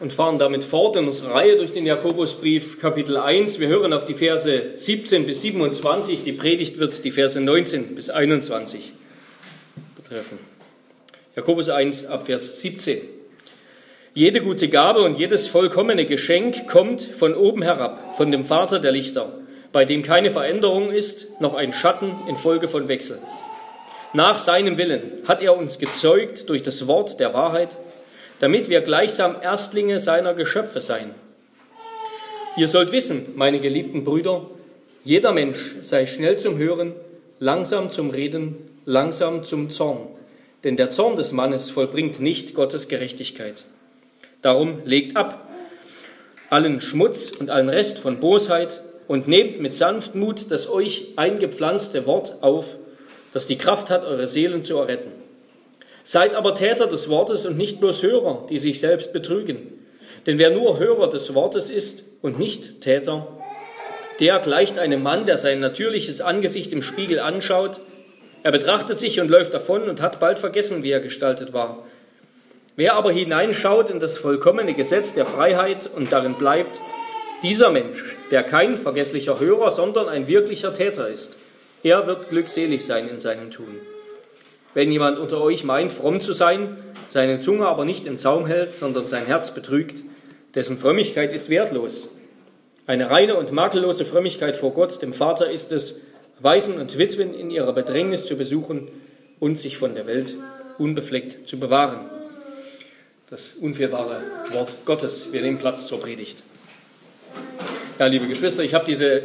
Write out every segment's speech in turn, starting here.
und fahren damit fort in unserer Reihe durch den Jakobusbrief Kapitel 1. Wir hören auf die Verse 17 bis 27. Die Predigt wird die Verse 19 bis 21 betreffen. Jakobus 1 ab Vers 17. Jede gute Gabe und jedes vollkommene Geschenk kommt von oben herab, von dem Vater der Lichter, bei dem keine Veränderung ist, noch ein Schatten infolge von Wechsel. Nach seinem Willen hat er uns gezeugt durch das Wort der Wahrheit, damit wir gleichsam Erstlinge seiner Geschöpfe seien. Ihr sollt wissen, meine geliebten Brüder, jeder Mensch sei schnell zum Hören, langsam zum Reden, langsam zum Zorn. Denn der Zorn des Mannes vollbringt nicht Gottes Gerechtigkeit. Darum legt ab allen Schmutz und allen Rest von Bosheit und nehmt mit Sanftmut das euch eingepflanzte Wort auf, das die Kraft hat, eure Seelen zu erretten. Seid aber Täter des Wortes und nicht bloß Hörer, die sich selbst betrügen. Denn wer nur Hörer des Wortes ist und nicht Täter, der gleicht einem Mann, der sein natürliches Angesicht im Spiegel anschaut. Er betrachtet sich und läuft davon und hat bald vergessen, wie er gestaltet war. Wer aber hineinschaut in das vollkommene Gesetz der Freiheit und darin bleibt, dieser Mensch, der kein vergesslicher Hörer, sondern ein wirklicher Täter ist, er wird glückselig sein in seinem Tun. Wenn jemand unter euch meint, fromm zu sein, seine Zunge aber nicht im Zaum hält, sondern sein Herz betrügt, dessen Frömmigkeit ist wertlos. Eine reine und makellose Frömmigkeit vor Gott, dem Vater, ist es, Waisen und Witwen in ihrer Bedrängnis zu besuchen und sich von der Welt unbefleckt zu bewahren. Das unfehlbare Wort Gottes. Wir nehmen Platz zur Predigt. Ja, liebe Geschwister, ich habe diese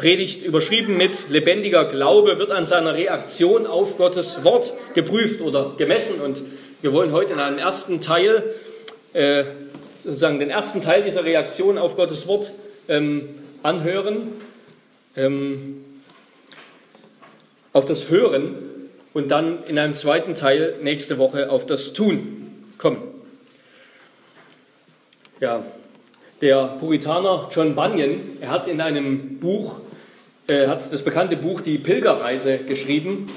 Predigt überschrieben mit lebendiger Glaube wird an seiner Reaktion auf Gottes Wort geprüft oder gemessen. Und wir wollen heute in einem ersten Teil, äh, sozusagen den ersten Teil dieser Reaktion auf Gottes Wort ähm, anhören, ähm, auf das Hören und dann in einem zweiten Teil nächste Woche auf das Tun kommen. Ja, der Puritaner John Bunyan, er hat in einem Buch äh, hat das bekannte Buch Die Pilgerreise geschrieben,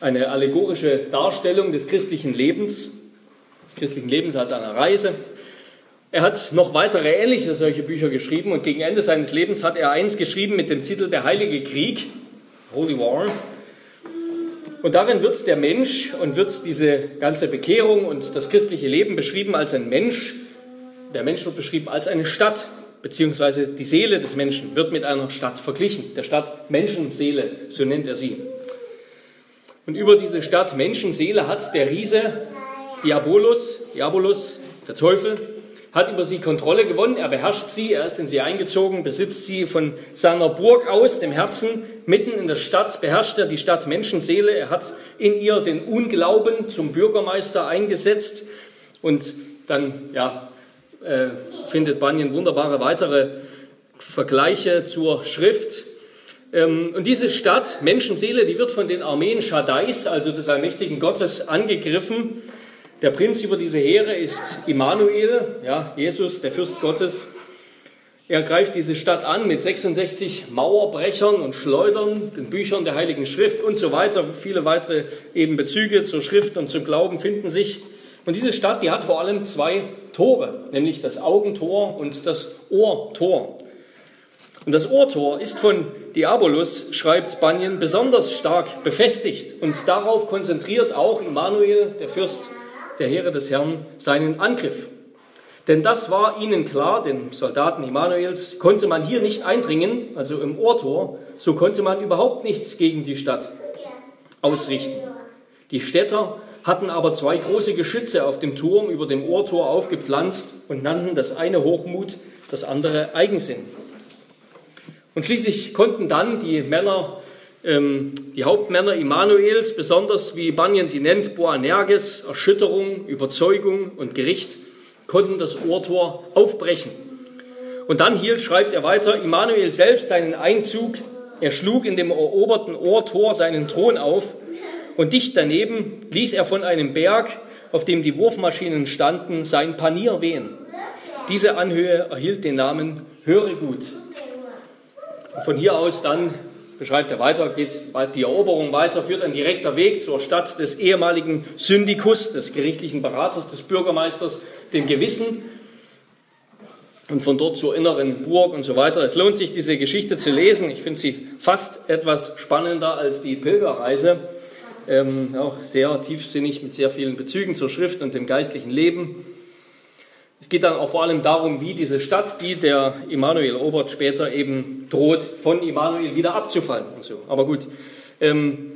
eine allegorische Darstellung des christlichen Lebens, des christlichen Lebens als einer Reise. Er hat noch weitere ähnliche solche Bücher geschrieben und gegen Ende seines Lebens hat er eins geschrieben mit dem Titel Der Heilige Krieg, Holy War. Und darin wird der Mensch und wird diese ganze Bekehrung und das christliche Leben beschrieben als ein Mensch. Der Mensch wird beschrieben als eine Stadt, beziehungsweise die Seele des Menschen wird mit einer Stadt verglichen, der Stadt Menschenseele, so nennt er sie. Und über diese Stadt Menschenseele hat der Riese Diabolus, Diabolus, der Teufel, hat über sie Kontrolle gewonnen, er beherrscht sie, er ist in sie eingezogen, besitzt sie von seiner Burg aus, dem Herzen, mitten in der Stadt, beherrscht er die Stadt Menschenseele, er hat in ihr den Unglauben zum Bürgermeister eingesetzt. Und dann, ja, äh, findet Bunyan wunderbare weitere Vergleiche zur Schrift. Ähm, und diese Stadt, Menschenseele, die wird von den Armeen Shaddais, also des allmächtigen Gottes, angegriffen. Der Prinz über diese Heere ist Immanuel, ja, Jesus, der Fürst Gottes. Er greift diese Stadt an mit 66 Mauerbrechern und Schleudern, den Büchern der Heiligen Schrift und so weiter. Viele weitere eben Bezüge zur Schrift und zum Glauben finden sich. Und diese Stadt, die hat vor allem zwei Tore, nämlich das Augentor und das Ohrtor. Und das Ohrtor ist von Diabolus, schreibt Bunyan, besonders stark befestigt und darauf konzentriert auch Immanuel, der Fürst der Heere des Herrn, seinen Angriff. Denn das war ihnen klar, den Soldaten Immanuels, konnte man hier nicht eindringen, also im Ohrtor, so konnte man überhaupt nichts gegen die Stadt ausrichten. Die Städter hatten aber zwei große Geschütze auf dem Turm über dem Ohrtor aufgepflanzt und nannten das eine Hochmut, das andere Eigensinn. Und schließlich konnten dann die Männer, ähm, die Hauptmänner Immanuels, besonders wie Banyan sie nennt, Boanerges, Erschütterung, Überzeugung und Gericht, konnten das Ohrtor aufbrechen. Und dann hielt, schreibt er weiter, Immanuel selbst einen Einzug. Er schlug in dem eroberten Ohrtor seinen Thron auf und dicht daneben ließ er von einem Berg, auf dem die Wurfmaschinen standen, sein Panier wehen. Diese Anhöhe erhielt den Namen Höregut. Und von hier aus dann beschreibt er weiter, geht die Eroberung weiter, führt ein direkter Weg zur Stadt des ehemaligen Syndikus, des gerichtlichen Beraters, des Bürgermeisters, dem Gewissen und von dort zur inneren Burg und so weiter. Es lohnt sich, diese Geschichte zu lesen. Ich finde sie fast etwas spannender als die Pilgerreise. Ähm, auch sehr tiefsinnig mit sehr vielen Bezügen zur Schrift und dem geistlichen Leben. Es geht dann auch vor allem darum, wie diese Stadt, die der Immanuel Obert später eben droht, von Immanuel wieder abzufallen und so. Aber gut, ähm,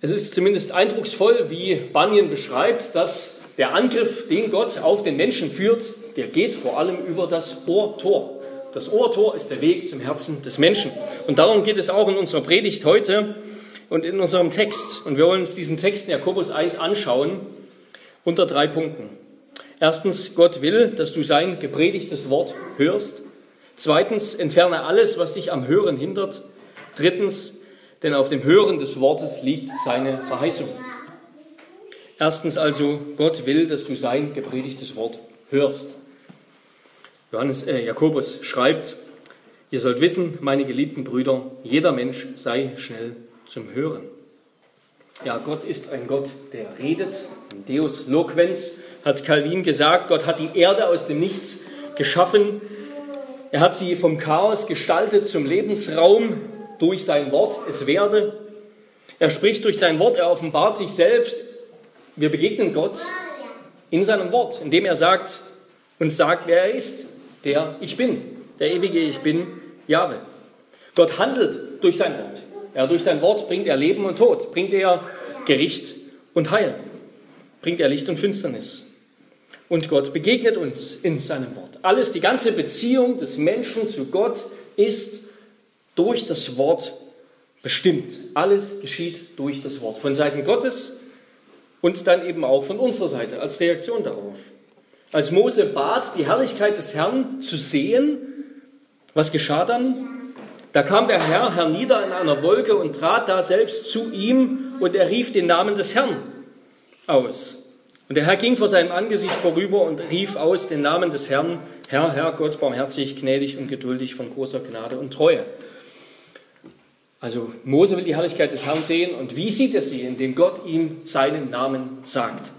es ist zumindest eindrucksvoll, wie Bunyan beschreibt, dass der Angriff, den Gott auf den Menschen führt, der geht vor allem über das Ohrtor. Das Ohrtor ist der Weg zum Herzen des Menschen. Und darum geht es auch in unserer Predigt heute und in unserem Text. Und wir wollen uns diesen Text in Jakobus 1 anschauen unter drei Punkten. Erstens, Gott will, dass du sein gepredigtes Wort hörst. Zweitens, entferne alles, was dich am Hören hindert. Drittens, denn auf dem Hören des Wortes liegt seine Verheißung. Erstens also, Gott will, dass du sein gepredigtes Wort hörst. Johannes, äh, Jakobus schreibt, ihr sollt wissen, meine geliebten Brüder, jeder Mensch sei schnell zum Hören. Ja, Gott ist ein Gott, der redet, Deus loquens, hat Calvin gesagt, Gott hat die Erde aus dem Nichts geschaffen. Er hat sie vom Chaos gestaltet zum Lebensraum durch sein Wort, es werde. Er spricht durch sein Wort, er offenbart sich selbst. Wir begegnen Gott in seinem Wort, indem er sagt, uns sagt, wer er ist, der Ich Bin, der ewige Ich Bin, Jahwe. Gott handelt durch sein Wort. Ja, durch sein Wort bringt er Leben und Tod, bringt er Gericht und Heil, bringt er Licht und Finsternis. Und Gott begegnet uns in seinem Wort. Alles, die ganze Beziehung des Menschen zu Gott ist durch das Wort bestimmt. Alles geschieht durch das Wort. Von Seiten Gottes und dann eben auch von unserer Seite als Reaktion darauf. Als Mose bat, die Herrlichkeit des Herrn zu sehen, was geschah dann? Da kam der Herr hernieder in einer Wolke und trat da selbst zu ihm und er rief den Namen des Herrn aus. Und der Herr ging vor seinem Angesicht vorüber und rief aus den Namen des Herrn, Herr, Herr, Gott, barmherzig, gnädig und geduldig von großer Gnade und Treue. Also Mose will die Herrlichkeit des Herrn sehen und wie sieht er sie? Indem Gott ihm seinen Namen sagt.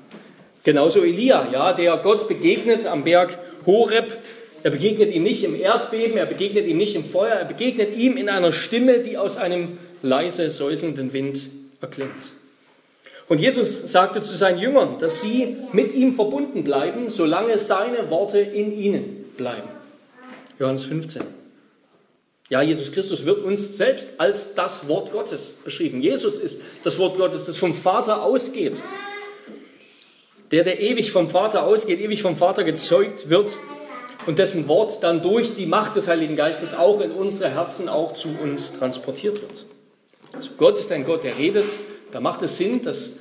Genauso Elia, ja, der Gott begegnet am Berg Horeb. Er begegnet ihm nicht im Erdbeben, er begegnet ihm nicht im Feuer, er begegnet ihm in einer Stimme, die aus einem leise säuselnden Wind erklingt. Und Jesus sagte zu seinen Jüngern, dass sie mit ihm verbunden bleiben, solange seine Worte in ihnen bleiben. Johannes 15. Ja, Jesus Christus wird uns selbst als das Wort Gottes beschrieben. Jesus ist das Wort Gottes, das vom Vater ausgeht. Der, der ewig vom Vater ausgeht, ewig vom Vater gezeugt wird und dessen Wort dann durch die Macht des Heiligen Geistes auch in unsere Herzen, auch zu uns transportiert wird. Also Gott ist ein Gott, der redet, da macht es Sinn, dass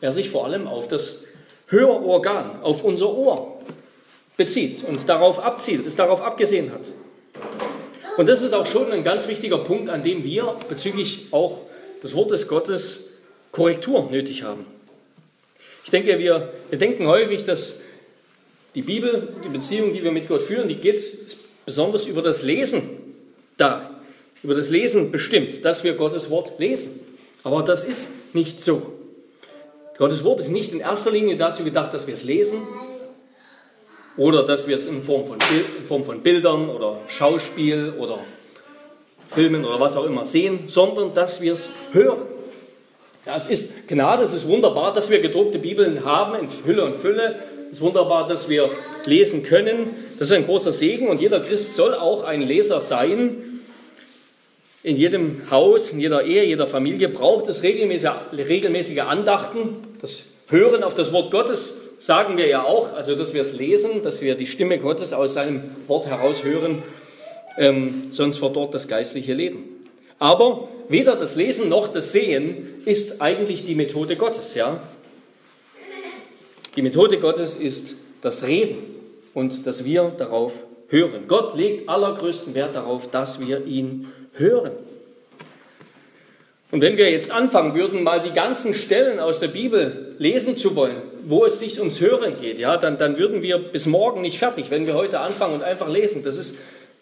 er sich vor allem auf das Hörorgan, auf unser Ohr bezieht und darauf abzielt, es darauf abgesehen hat. Und das ist auch schon ein ganz wichtiger Punkt, an dem wir bezüglich auch des Wortes Gottes Korrektur nötig haben. Ich denke, wir, wir denken häufig, dass die Bibel, die Beziehung, die wir mit Gott führen, die geht besonders über das Lesen da, über das Lesen bestimmt, dass wir Gottes Wort lesen. Aber das ist nicht so. Gottes Wort ist nicht in erster Linie dazu gedacht, dass wir es lesen oder dass wir es in Form von, in Form von Bildern oder Schauspiel oder Filmen oder was auch immer sehen, sondern dass wir es hören. Es ist Gnade, es ist wunderbar, dass wir gedruckte Bibeln haben in Hülle und Fülle. Es ist wunderbar, dass wir lesen können. Das ist ein großer Segen und jeder Christ soll auch ein Leser sein. In jedem Haus, in jeder Ehe, jeder Familie braucht es regelmäßige, regelmäßige Andachten. Das Hören auf das Wort Gottes sagen wir ja auch, also dass wir es lesen, dass wir die Stimme Gottes aus seinem Wort heraus hören, ähm, sonst verdorrt das geistliche Leben. Aber weder das Lesen noch das Sehen ist eigentlich die Methode Gottes. Ja? Die Methode Gottes ist das Reden und dass wir darauf hören. Gott legt allergrößten Wert darauf, dass wir ihn hören. Und wenn wir jetzt anfangen würden, mal die ganzen Stellen aus der Bibel lesen zu wollen, wo es sich ums Hören geht, ja, dann, dann würden wir bis morgen nicht fertig, wenn wir heute anfangen und einfach lesen. Das ist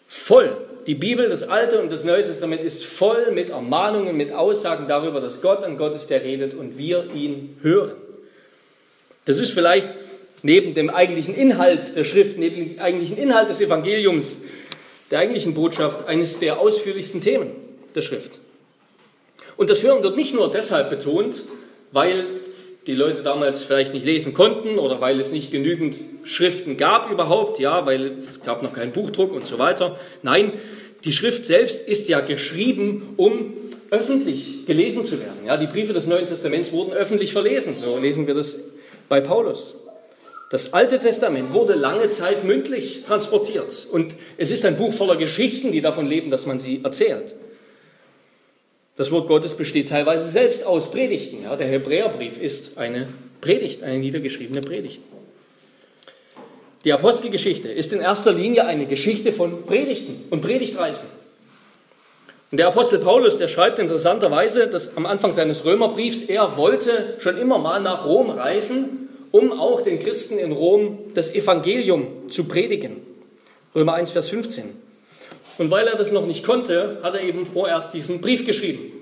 voll. Die Bibel, das Alte und das Neue Testament ist voll mit Ermahnungen, mit Aussagen darüber, dass Gott ein Gott ist, der redet und wir ihn hören. Das ist vielleicht neben dem eigentlichen Inhalt der Schrift, neben dem eigentlichen Inhalt des Evangeliums, der eigentlichen Botschaft, eines der ausführlichsten Themen der Schrift. Und das Hören wird nicht nur deshalb betont, weil die Leute damals vielleicht nicht lesen konnten oder weil es nicht genügend Schriften gab überhaupt, ja, weil es gab noch keinen Buchdruck und so weiter. Nein, die Schrift selbst ist ja geschrieben, um öffentlich gelesen zu werden. Ja, die Briefe des Neuen Testaments wurden öffentlich verlesen. So lesen wir das bei Paulus. Das Alte Testament wurde lange Zeit mündlich transportiert und es ist ein Buch voller Geschichten, die davon leben, dass man sie erzählt. Das Wort Gottes besteht teilweise selbst aus Predigten. Ja, der Hebräerbrief ist eine Predigt, eine niedergeschriebene Predigt. Die Apostelgeschichte ist in erster Linie eine Geschichte von Predigten und Predigtreisen. Und der Apostel Paulus, der schreibt interessanterweise, dass am Anfang seines Römerbriefs, er wollte schon immer mal nach Rom reisen, um auch den Christen in Rom das Evangelium zu predigen. Römer 1, Vers 15. Und weil er das noch nicht konnte, hat er eben vorerst diesen Brief geschrieben.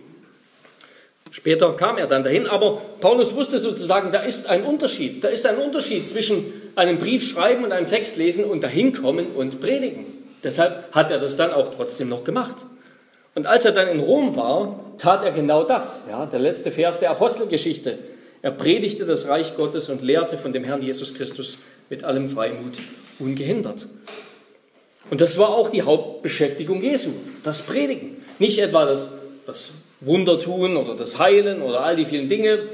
Später kam er dann dahin, aber Paulus wusste sozusagen, da ist ein Unterschied. Da ist ein Unterschied zwischen einem Brief schreiben und einem Text lesen und dahin kommen und predigen. Deshalb hat er das dann auch trotzdem noch gemacht. Und als er dann in Rom war, tat er genau das. Ja, der letzte Vers der Apostelgeschichte. Er predigte das Reich Gottes und lehrte von dem Herrn Jesus Christus mit allem Freimut ungehindert. Und das war auch die Hauptbeschäftigung Jesu, das Predigen. Nicht etwa das, das Wundertun oder das Heilen oder all die vielen Dinge,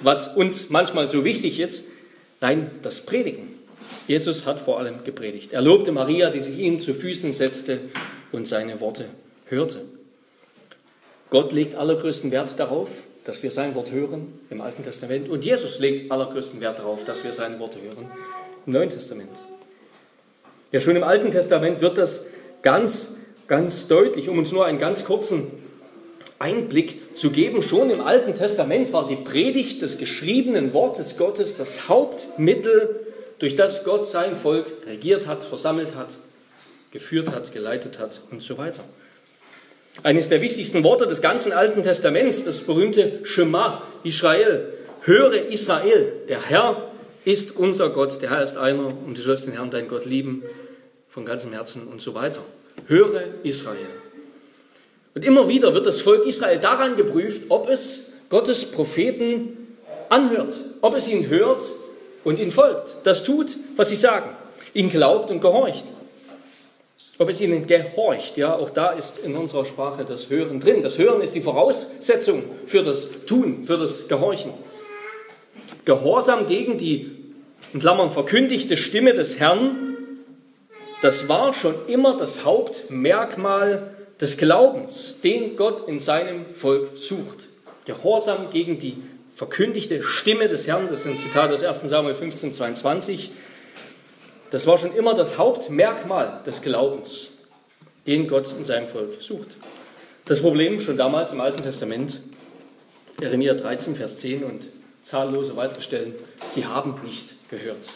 was uns manchmal so wichtig ist. Nein, das Predigen. Jesus hat vor allem gepredigt. Er lobte Maria, die sich ihm zu Füßen setzte und seine Worte hörte. Gott legt allergrößten Wert darauf, dass wir sein Wort hören im Alten Testament. Und Jesus legt allergrößten Wert darauf, dass wir seine Worte hören im Neuen Testament. Ja, schon im Alten Testament wird das ganz, ganz deutlich, um uns nur einen ganz kurzen Einblick zu geben. Schon im Alten Testament war die Predigt des geschriebenen Wortes Gottes das Hauptmittel, durch das Gott sein Volk regiert hat, versammelt hat, geführt hat, geleitet hat und so weiter. Eines der wichtigsten Worte des ganzen Alten Testaments, das berühmte Shema Israel. Höre Israel, der Herr ist unser Gott, der Herr ist einer und du sollst den Herrn, dein Gott, lieben von ganzem Herzen und so weiter. Höre Israel. Und immer wieder wird das Volk Israel daran geprüft, ob es Gottes Propheten anhört, ob es ihn hört und ihn folgt, das tut, was sie sagen, ihn glaubt und gehorcht. Ob es ihnen gehorcht, ja, auch da ist in unserer Sprache das Hören drin. Das Hören ist die Voraussetzung für das Tun, für das Gehorchen. Gehorsam gegen die, in Klammern, verkündigte Stimme des Herrn, das war schon immer das Hauptmerkmal des Glaubens, den Gott in seinem Volk sucht. Gehorsam gegen die verkündigte Stimme des Herrn, das ist ein Zitat aus 1 Samuel 15, 22. Das war schon immer das Hauptmerkmal des Glaubens, den Gott in seinem Volk sucht. Das Problem schon damals im Alten Testament, Jeremia 13, Vers 10 und zahllose weitere Stellen, sie haben nicht gehört.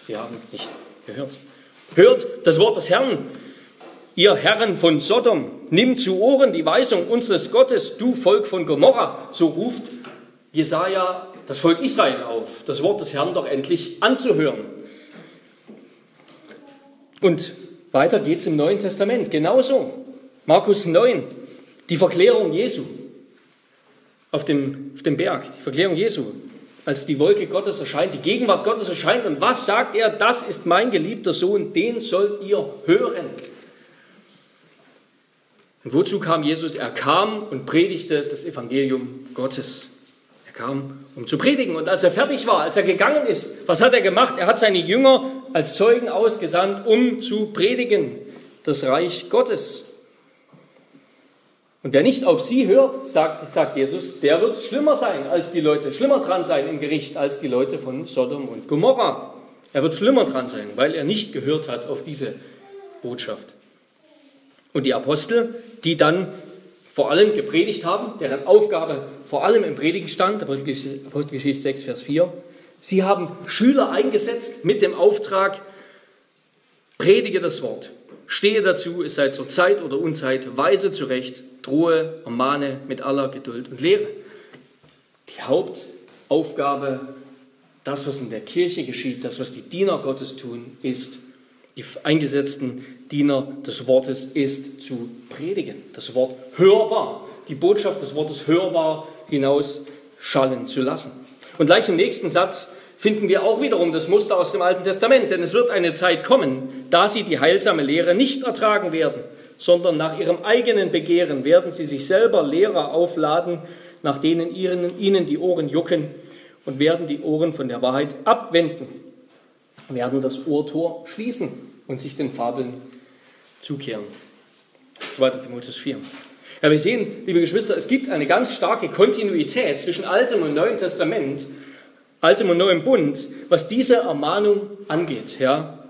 Sie haben nicht gehört. Hört das Wort des Herrn, ihr Herren von Sodom, nimm zu Ohren die Weisung unseres Gottes, du Volk von Gomorra. So ruft Jesaja das Volk Israel auf, das Wort des Herrn doch endlich anzuhören. Und weiter geht es im Neuen Testament, genauso. Markus 9, die Verklärung Jesu auf dem, auf dem Berg, die Verklärung Jesu, als die Wolke Gottes erscheint, die Gegenwart Gottes erscheint. Und was sagt er? Das ist mein geliebter Sohn, den sollt ihr hören. Und wozu kam Jesus? Er kam und predigte das Evangelium Gottes. Kam, um zu predigen. Und als er fertig war, als er gegangen ist, was hat er gemacht? Er hat seine Jünger als Zeugen ausgesandt, um zu predigen das Reich Gottes. Und wer nicht auf sie hört, sagt, sagt Jesus, der wird schlimmer sein als die Leute, schlimmer dran sein im Gericht als die Leute von Sodom und Gomorra. Er wird schlimmer dran sein, weil er nicht gehört hat auf diese Botschaft. Und die Apostel, die dann vor allem gepredigt haben, deren Aufgabe vor allem im Predigen stand, Apostelgeschichte 6, Vers 4, sie haben Schüler eingesetzt mit dem Auftrag, predige das Wort, Stehe dazu, es sei zur Zeit oder Unzeit, weise zurecht, drohe, ermahne mit aller Geduld und Lehre. Die Hauptaufgabe, das, was in der Kirche geschieht, das, was die Diener Gottes tun, ist, die eingesetzten Diener des Wortes ist zu predigen, das Wort hörbar, die Botschaft des Wortes hörbar hinaus schallen zu lassen. Und gleich im nächsten Satz finden wir auch wiederum das Muster aus dem Alten Testament, denn es wird eine Zeit kommen, da sie die heilsame Lehre nicht ertragen werden, sondern nach ihrem eigenen Begehren werden sie sich selber Lehrer aufladen, nach denen ihnen die Ohren jucken und werden die Ohren von der Wahrheit abwenden, werden das Ohrtor schließen und sich den Fabeln zukehren. 2. Timotheus 4. Ja, wir sehen, liebe Geschwister, es gibt eine ganz starke Kontinuität zwischen Altem und Neuem Testament, Altem und Neuem Bund, was diese Ermahnung angeht. Ja.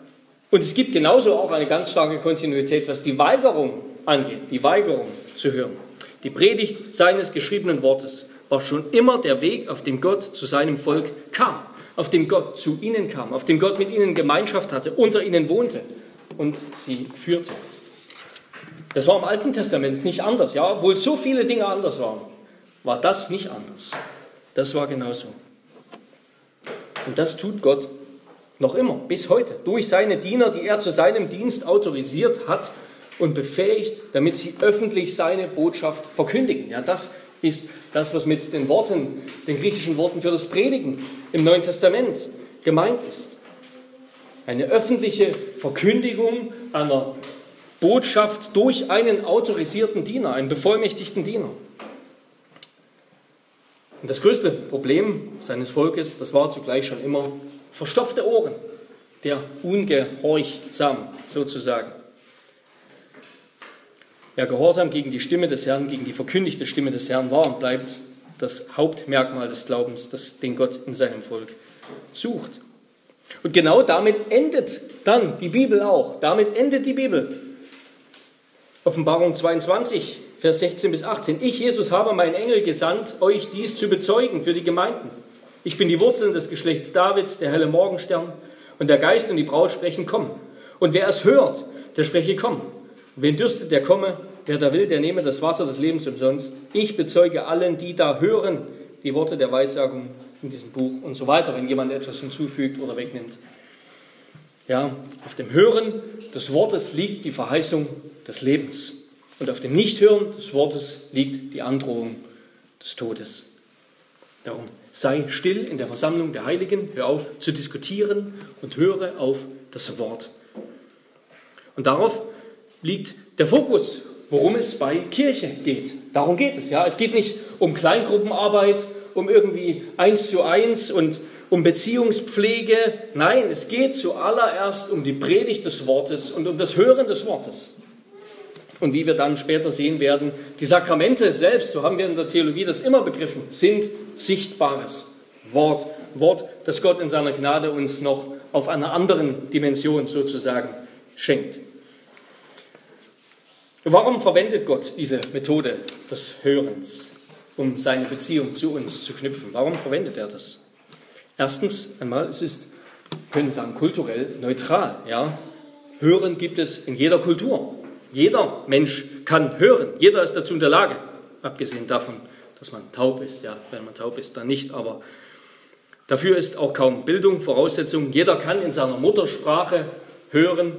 Und es gibt genauso auch eine ganz starke Kontinuität, was die Weigerung angeht, die Weigerung zu hören. Die Predigt seines geschriebenen Wortes war schon immer der Weg, auf dem Gott zu seinem Volk kam, auf dem Gott zu ihnen kam, auf dem Gott mit ihnen Gemeinschaft hatte, unter ihnen wohnte und sie führte. Das war im Alten Testament nicht anders. Ja, obwohl so viele Dinge anders waren, war das nicht anders. Das war genauso. Und das tut Gott noch immer, bis heute, durch seine Diener, die er zu seinem Dienst autorisiert hat und befähigt, damit sie öffentlich seine Botschaft verkündigen. Ja, das ist das, was mit den Worten, den griechischen Worten für das Predigen im Neuen Testament gemeint ist. Eine öffentliche Verkündigung einer Botschaft durch einen autorisierten Diener, einen bevollmächtigten Diener. Und das größte Problem seines Volkes, das war zugleich schon immer verstopfte Ohren, der Ungehorchsam sozusagen. Ja, Gehorsam gegen die Stimme des Herrn, gegen die verkündigte Stimme des Herrn war und bleibt das Hauptmerkmal des Glaubens, das den Gott in seinem Volk sucht. Und genau damit endet dann die Bibel auch. Damit endet die Bibel. Offenbarung 22, Vers 16 bis 18. Ich, Jesus, habe meinen Engel gesandt, euch dies zu bezeugen für die Gemeinden. Ich bin die Wurzeln des Geschlechts Davids, der helle Morgenstern. Und der Geist und die Braut sprechen, komm. Und wer es hört, der spreche, komm. Wen dürstet, der komme, wer da will, der nehme das Wasser des Lebens umsonst. Ich bezeuge allen, die da hören, die Worte der Weissagung in diesem Buch und so weiter, wenn jemand etwas hinzufügt oder wegnimmt. Ja, auf dem Hören des Wortes liegt die Verheißung des Lebens. Und auf dem Nichthören des Wortes liegt die Androhung des Todes. Darum sei still in der Versammlung der Heiligen, hör auf zu diskutieren und höre auf das Wort. Und darauf liegt der Fokus, worum es bei Kirche geht. Darum geht es. Ja, es geht nicht um Kleingruppenarbeit, um irgendwie eins zu eins und um Beziehungspflege. Nein, es geht zuallererst um die Predigt des Wortes und um das Hören des Wortes. Und wie wir dann später sehen werden, die Sakramente selbst, so haben wir in der Theologie das immer begriffen, sind sichtbares Wort. Wort, das Gott in seiner Gnade uns noch auf einer anderen Dimension sozusagen schenkt. Warum verwendet Gott diese Methode des Hörens, um seine Beziehung zu uns zu knüpfen? Warum verwendet er das? Erstens einmal, es ist, können sagen, kulturell neutral. Ja? Hören gibt es in jeder Kultur. Jeder Mensch kann hören. Jeder ist dazu in der Lage. Abgesehen davon, dass man taub ist. Ja, wenn man taub ist, dann nicht. Aber dafür ist auch kaum Bildung Voraussetzung. Jeder kann in seiner Muttersprache hören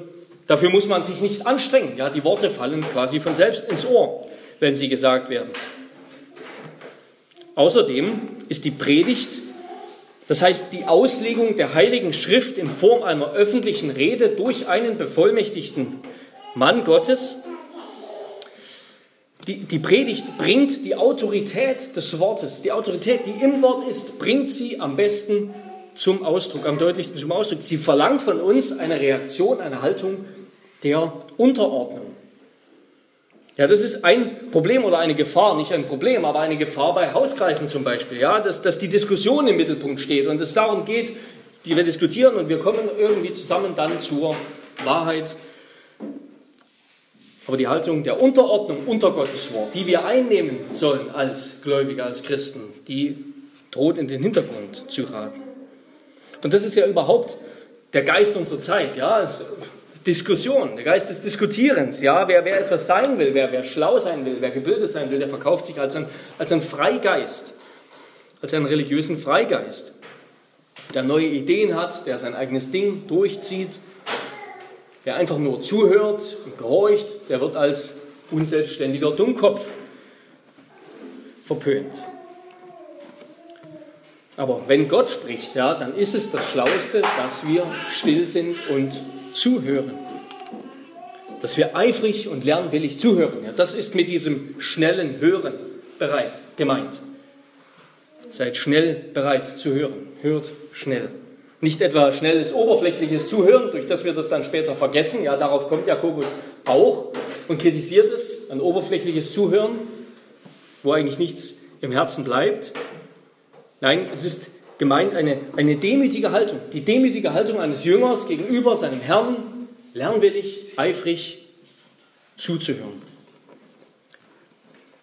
Dafür muss man sich nicht anstrengen. Ja, die Worte fallen quasi von selbst ins Ohr, wenn sie gesagt werden. Außerdem ist die Predigt, das heißt die Auslegung der Heiligen Schrift in Form einer öffentlichen Rede durch einen bevollmächtigten Mann Gottes, die, die Predigt bringt die Autorität des Wortes, die Autorität, die im Wort ist, bringt sie am besten zum Ausdruck, am deutlichsten zum Ausdruck. Sie verlangt von uns eine Reaktion, eine Haltung der Unterordnung. Ja, das ist ein Problem oder eine Gefahr, nicht ein Problem, aber eine Gefahr bei Hauskreisen zum Beispiel, ja, dass, dass die Diskussion im Mittelpunkt steht und es darum geht, die wir diskutieren und wir kommen irgendwie zusammen dann zur Wahrheit. Aber die Haltung der Unterordnung unter Gottes Wort, die wir einnehmen sollen als Gläubige, als Christen, die droht in den Hintergrund zu raten. Und das ist ja überhaupt der Geist unserer Zeit. Ja? Diskussion, der Geist des Diskutierens. Ja, wer, wer etwas sein will, wer, wer schlau sein will, wer gebildet sein will, der verkauft sich als ein, als ein Freigeist, als einen religiösen Freigeist, der neue Ideen hat, der sein eigenes Ding durchzieht. Wer einfach nur zuhört und gehorcht, der wird als unselbstständiger Dummkopf verpönt. Aber wenn Gott spricht, ja, dann ist es das Schlaueste, dass wir still sind und zuhören. Dass wir eifrig und lernwillig zuhören. Ja, das ist mit diesem schnellen Hören bereit gemeint. Seid schnell bereit zu hören. Hört schnell. Nicht etwa schnelles, oberflächliches Zuhören, durch das wir das dann später vergessen. Ja, darauf kommt Jakobus auch und kritisiert es, ein oberflächliches Zuhören, wo eigentlich nichts im Herzen bleibt. Nein, es ist gemeint eine, eine demütige Haltung. Die demütige Haltung eines Jüngers gegenüber seinem Herrn, lernwillig, eifrig zuzuhören.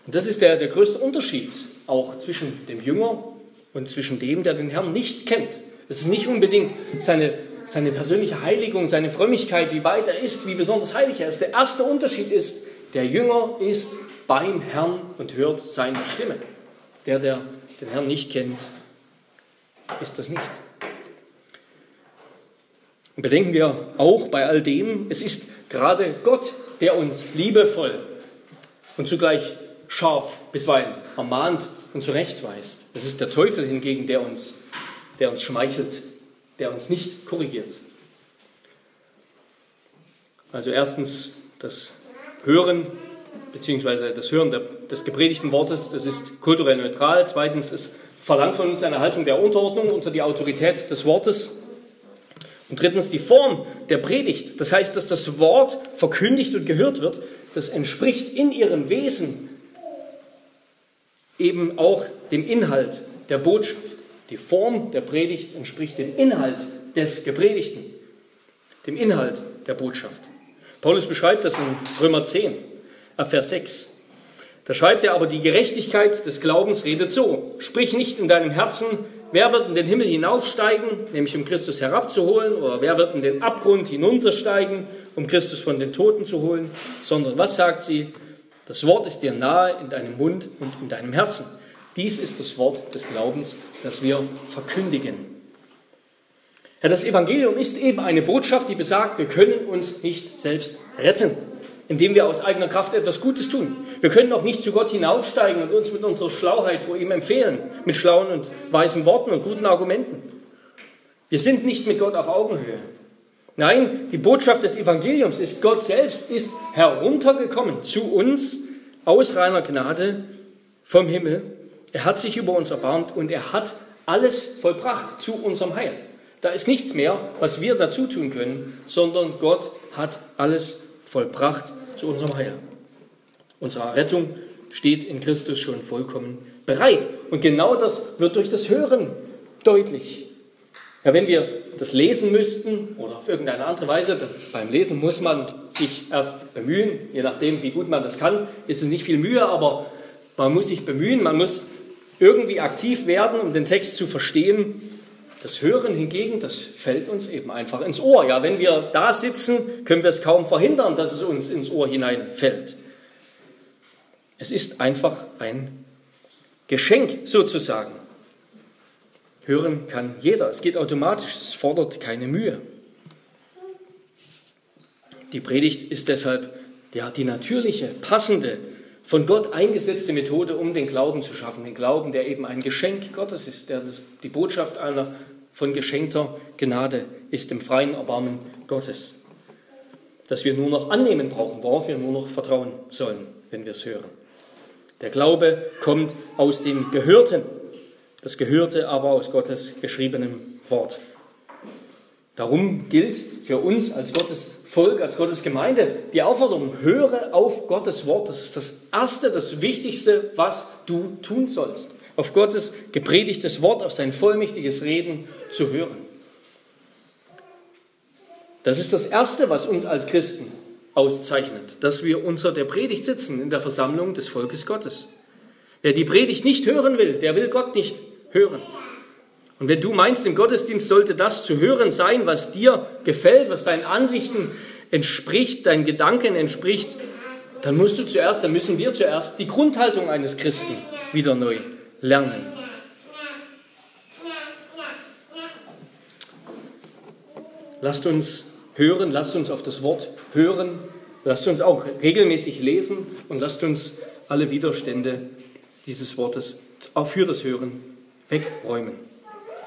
Und das ist der, der größte Unterschied auch zwischen dem Jünger und zwischen dem, der den Herrn nicht kennt. Es ist nicht unbedingt seine, seine persönliche Heiligung, seine Frömmigkeit, wie weit er ist, wie besonders heilig er ist. Der erste Unterschied ist, der Jünger ist beim Herrn und hört seine Stimme. Der, der den Herrn nicht kennt, ist das nicht. Und bedenken wir auch bei all dem, es ist gerade Gott, der uns liebevoll und zugleich scharf bisweilen ermahnt und zurechtweist. Es ist der Teufel hingegen, der uns, der uns schmeichelt, der uns nicht korrigiert. Also erstens das Hören beziehungsweise das Hören des gepredigten Wortes, das ist kulturell neutral. Zweitens, es verlangt von uns eine Haltung der Unterordnung unter die Autorität des Wortes. Und drittens, die Form der Predigt, das heißt, dass das Wort verkündigt und gehört wird, das entspricht in ihrem Wesen eben auch dem Inhalt der Botschaft. Die Form der Predigt entspricht dem Inhalt des Gepredigten, dem Inhalt der Botschaft. Paulus beschreibt das in Römer 10, ab Vers 6. Da schreibt er aber, die Gerechtigkeit des Glaubens redet so. Sprich nicht in deinem Herzen, wer wird in den Himmel hinaufsteigen, nämlich um Christus herabzuholen, oder wer wird in den Abgrund hinuntersteigen, um Christus von den Toten zu holen, sondern was sagt sie? Das Wort ist dir nahe in deinem Mund und in deinem Herzen. Dies ist das Wort des Glaubens, das wir verkündigen. Ja, das Evangelium ist eben eine Botschaft, die besagt, wir können uns nicht selbst retten indem wir aus eigener Kraft etwas Gutes tun. Wir können auch nicht zu Gott hinaufsteigen und uns mit unserer Schlauheit vor ihm empfehlen, mit schlauen und weisen Worten und guten Argumenten. Wir sind nicht mit Gott auf Augenhöhe. Nein, die Botschaft des Evangeliums ist, Gott selbst ist heruntergekommen zu uns aus reiner Gnade vom Himmel. Er hat sich über uns erbarmt und er hat alles vollbracht zu unserem Heil. Da ist nichts mehr, was wir dazu tun können, sondern Gott hat alles vollbracht zu unserem Heil. Unsere Rettung steht in Christus schon vollkommen bereit. Und genau das wird durch das Hören deutlich. Ja, wenn wir das lesen müssten oder auf irgendeine andere Weise, beim Lesen muss man sich erst bemühen, je nachdem, wie gut man das kann, ist es nicht viel Mühe, aber man muss sich bemühen, man muss irgendwie aktiv werden, um den Text zu verstehen. Das Hören hingegen, das fällt uns eben einfach ins Ohr. Ja, wenn wir da sitzen, können wir es kaum verhindern, dass es uns ins Ohr hineinfällt. Es ist einfach ein Geschenk sozusagen. Hören kann jeder. Es geht automatisch. Es fordert keine Mühe. Die Predigt ist deshalb ja, die natürliche, passende, von Gott eingesetzte Methode, um den Glauben zu schaffen. Den Glauben, der eben ein Geschenk Gottes ist, der das, die Botschaft einer von geschenkter Gnade ist im freien Erbarmen Gottes. Dass wir nur noch annehmen brauchen, worauf wir nur noch vertrauen sollen, wenn wir es hören. Der Glaube kommt aus dem Gehörten, das Gehörte aber aus Gottes geschriebenem Wort. Darum gilt für uns als Gottes Volk, als Gottes Gemeinde die Aufforderung, höre auf Gottes Wort. Das ist das Erste, das Wichtigste, was du tun sollst auf Gottes gepredigtes Wort, auf sein vollmächtiges Reden zu hören. Das ist das Erste, was uns als Christen auszeichnet, dass wir unter der Predigt sitzen in der Versammlung des Volkes Gottes. Wer die Predigt nicht hören will, der will Gott nicht hören. Und wenn du meinst, im Gottesdienst sollte das zu hören sein, was dir gefällt, was deinen Ansichten entspricht, deinen Gedanken entspricht, dann musst du zuerst, dann müssen wir zuerst die Grundhaltung eines Christen wieder neu lernen. Lasst uns hören, lasst uns auf das Wort hören, lasst uns auch regelmäßig lesen und lasst uns alle Widerstände dieses Wortes auch für das Hören wegräumen.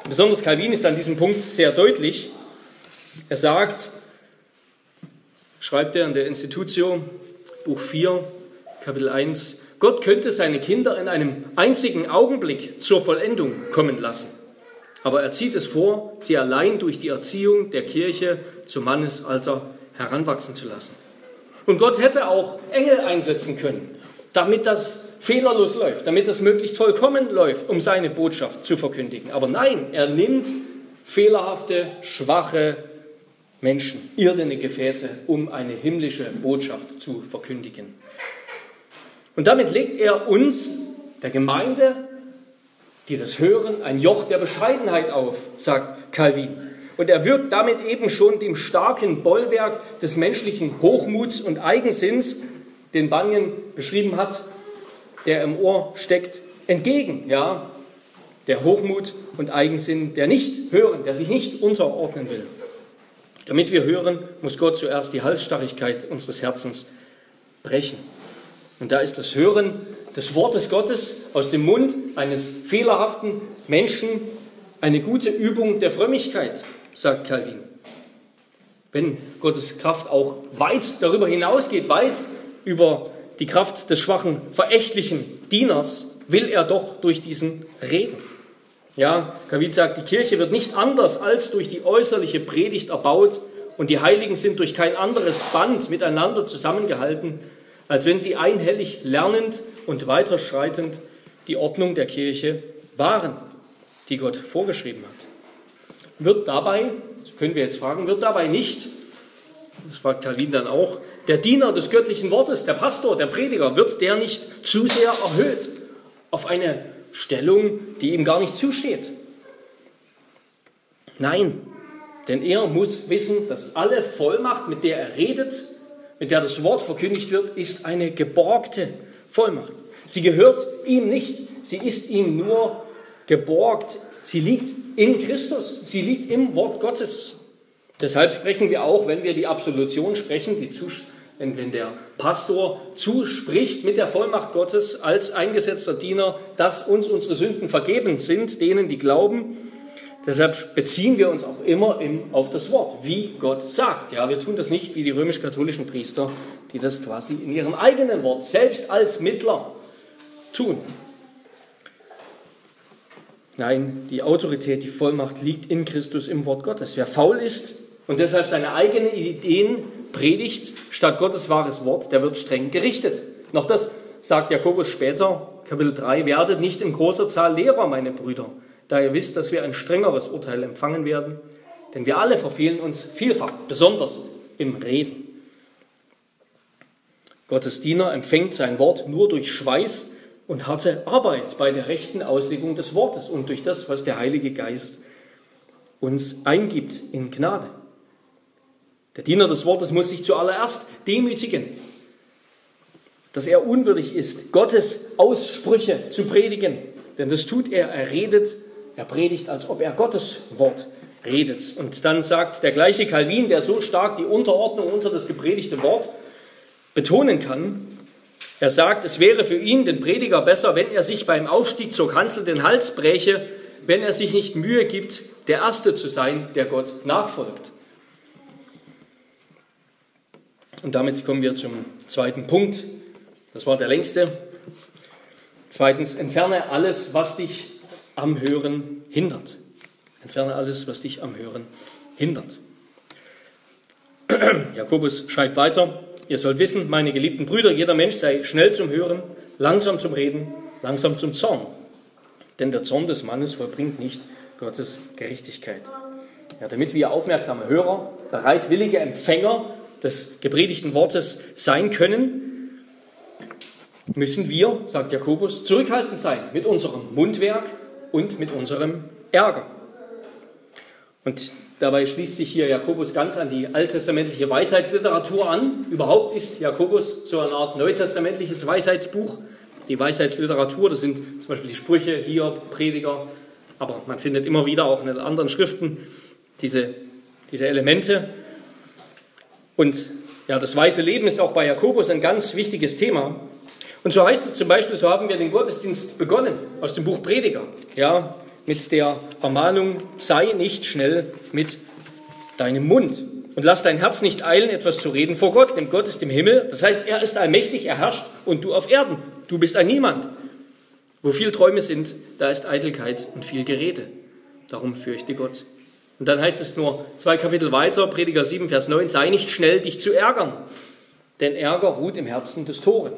Besonders Calvin ist an diesem Punkt sehr deutlich. Er sagt, schreibt er in der Institutio, Buch 4, Kapitel 1, Gott könnte seine Kinder in einem einzigen Augenblick zur Vollendung kommen lassen. Aber er zieht es vor, sie allein durch die Erziehung der Kirche zum Mannesalter heranwachsen zu lassen. Und Gott hätte auch Engel einsetzen können, damit das fehlerlos läuft, damit das möglichst vollkommen läuft, um seine Botschaft zu verkündigen. Aber nein, er nimmt fehlerhafte, schwache Menschen, irdene Gefäße, um eine himmlische Botschaft zu verkündigen. Und damit legt er uns, der Gemeinde, die das hören, ein Joch der Bescheidenheit auf, sagt Calvin. Und er wirkt damit eben schon dem starken Bollwerk des menschlichen Hochmuts und Eigensinns, den Bunyan beschrieben hat, der im Ohr steckt, entgegen. Ja, der Hochmut und Eigensinn, der nicht hören, der sich nicht unterordnen will. Damit wir hören, muss Gott zuerst die Halsstarrigkeit unseres Herzens brechen. Und da ist das Hören des Wortes Gottes aus dem Mund eines fehlerhaften Menschen eine gute Übung der Frömmigkeit, sagt Calvin. Wenn Gottes Kraft auch weit darüber hinausgeht, weit über die Kraft des schwachen, verächtlichen Dieners, will er doch durch diesen reden. Ja, Calvin sagt, die Kirche wird nicht anders als durch die äußerliche Predigt erbaut und die Heiligen sind durch kein anderes Band miteinander zusammengehalten, als wenn sie einhellig lernend und weiterschreitend die Ordnung der Kirche wahren, die Gott vorgeschrieben hat. Wird dabei, das können wir jetzt fragen, wird dabei nicht, das fragt Calvin dann auch, der Diener des göttlichen Wortes, der Pastor, der Prediger, wird der nicht zu sehr erhöht auf eine Stellung, die ihm gar nicht zusteht? Nein, denn er muss wissen, dass alle Vollmacht, mit der er redet, mit der das Wort verkündigt wird, ist eine geborgte Vollmacht. Sie gehört ihm nicht, sie ist ihm nur geborgt. Sie liegt in Christus, sie liegt im Wort Gottes. Deshalb sprechen wir auch, wenn wir die Absolution sprechen, die wenn, wenn der Pastor zuspricht mit der Vollmacht Gottes als eingesetzter Diener, dass uns unsere Sünden vergeben sind, denen, die glauben, Deshalb beziehen wir uns auch immer in, auf das Wort, wie Gott sagt. Ja, wir tun das nicht wie die römisch-katholischen Priester, die das quasi in ihrem eigenen Wort, selbst als Mittler, tun. Nein, die Autorität, die Vollmacht liegt in Christus im Wort Gottes. Wer faul ist und deshalb seine eigenen Ideen predigt, statt Gottes wahres Wort, der wird streng gerichtet. Noch das sagt Jakobus später, Kapitel 3, werdet nicht in großer Zahl Lehrer, meine Brüder da ihr wisst, dass wir ein strengeres Urteil empfangen werden, denn wir alle verfehlen uns vielfach, besonders im Reden. Gottes Diener empfängt sein Wort nur durch Schweiß und harte Arbeit bei der rechten Auslegung des Wortes und durch das, was der Heilige Geist uns eingibt in Gnade. Der Diener des Wortes muss sich zuallererst demütigen, dass er unwürdig ist, Gottes Aussprüche zu predigen, denn das tut er, er redet er predigt, als ob er Gottes Wort redet. Und dann sagt der gleiche Calvin, der so stark die Unterordnung unter das gepredigte Wort betonen kann, er sagt, es wäre für ihn, den Prediger, besser, wenn er sich beim Aufstieg zur Kanzel den Hals bräche, wenn er sich nicht Mühe gibt, der Erste zu sein, der Gott nachfolgt. Und damit kommen wir zum zweiten Punkt. Das war der längste. Zweitens, entferne alles, was dich am Hören hindert. Entferne alles, was dich am Hören hindert. Jakobus schreibt weiter, ihr sollt wissen, meine geliebten Brüder, jeder Mensch sei schnell zum Hören, langsam zum Reden, langsam zum Zorn. Denn der Zorn des Mannes vollbringt nicht Gottes Gerechtigkeit. Ja, damit wir aufmerksame Hörer, bereitwillige Empfänger des gepredigten Wortes sein können, müssen wir, sagt Jakobus, zurückhaltend sein mit unserem Mundwerk und mit unserem Ärger. Und dabei schließt sich hier Jakobus ganz an die alttestamentliche Weisheitsliteratur an. Überhaupt ist Jakobus so eine Art neutestamentliches Weisheitsbuch. Die Weisheitsliteratur, das sind zum Beispiel die Sprüche, Hiob, Prediger, aber man findet immer wieder auch in anderen Schriften diese, diese Elemente. Und ja, das weiße Leben ist auch bei Jakobus ein ganz wichtiges Thema. Und so heißt es zum Beispiel, so haben wir den Gottesdienst begonnen aus dem Buch Prediger, ja, mit der Ermahnung, sei nicht schnell mit deinem Mund und lass dein Herz nicht eilen, etwas zu reden vor Gott, denn Gott ist im Himmel, das heißt, er ist allmächtig, er herrscht und du auf Erden, du bist ein Niemand. Wo viel Träume sind, da ist Eitelkeit und viel Gerede. Darum fürchte Gott. Und dann heißt es nur zwei Kapitel weiter, Prediger 7, Vers 9, sei nicht schnell, dich zu ärgern, denn Ärger ruht im Herzen des Toren.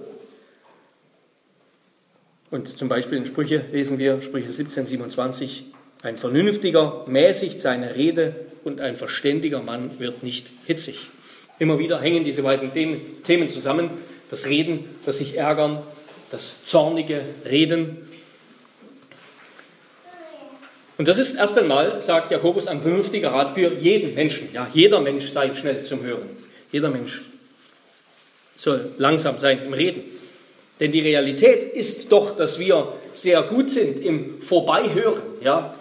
Und zum Beispiel in Sprüche lesen wir, Sprüche 17, 27, ein Vernünftiger mäßigt seine Rede und ein verständiger Mann wird nicht hitzig. Immer wieder hängen diese beiden Themen zusammen, das Reden, das sich ärgern, das zornige Reden und das ist erst einmal, sagt Jakobus, ein vernünftiger Rat für jeden Menschen. Ja, jeder Mensch sei schnell zum Hören. Jeder Mensch soll langsam sein im Reden. Denn die Realität ist doch, dass wir sehr gut sind im Vorbeihören. Ja?